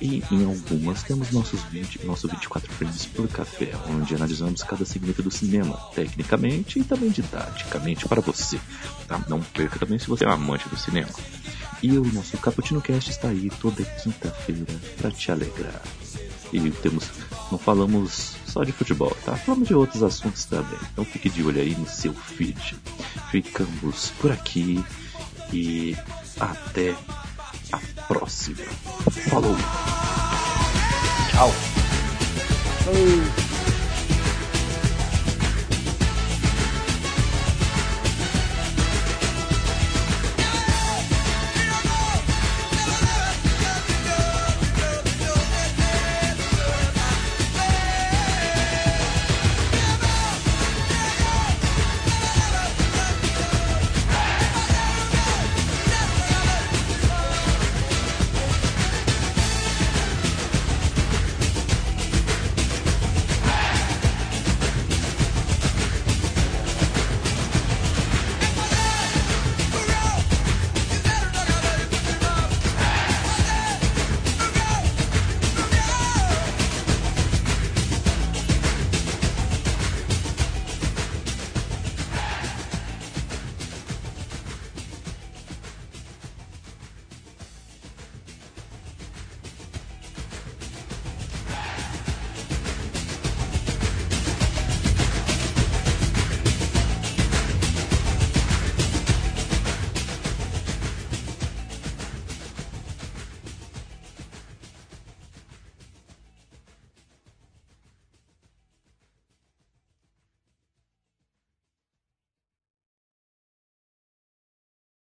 Speaker 1: E em algumas temos nossos 20, nosso 24 frames por café, onde analisamos cada segmento do cinema, tecnicamente e também didaticamente para você. Tá? Não perca também se você é um amante do cinema. E o nosso Cappuccino Cast está aí toda quinta-feira para te alegrar. E temos, não falamos só de futebol, tá? Falamos de outros assuntos também. Então fique de olho aí no seu feed. Ficamos por aqui e até a próxima. Falou!
Speaker 2: Tchau!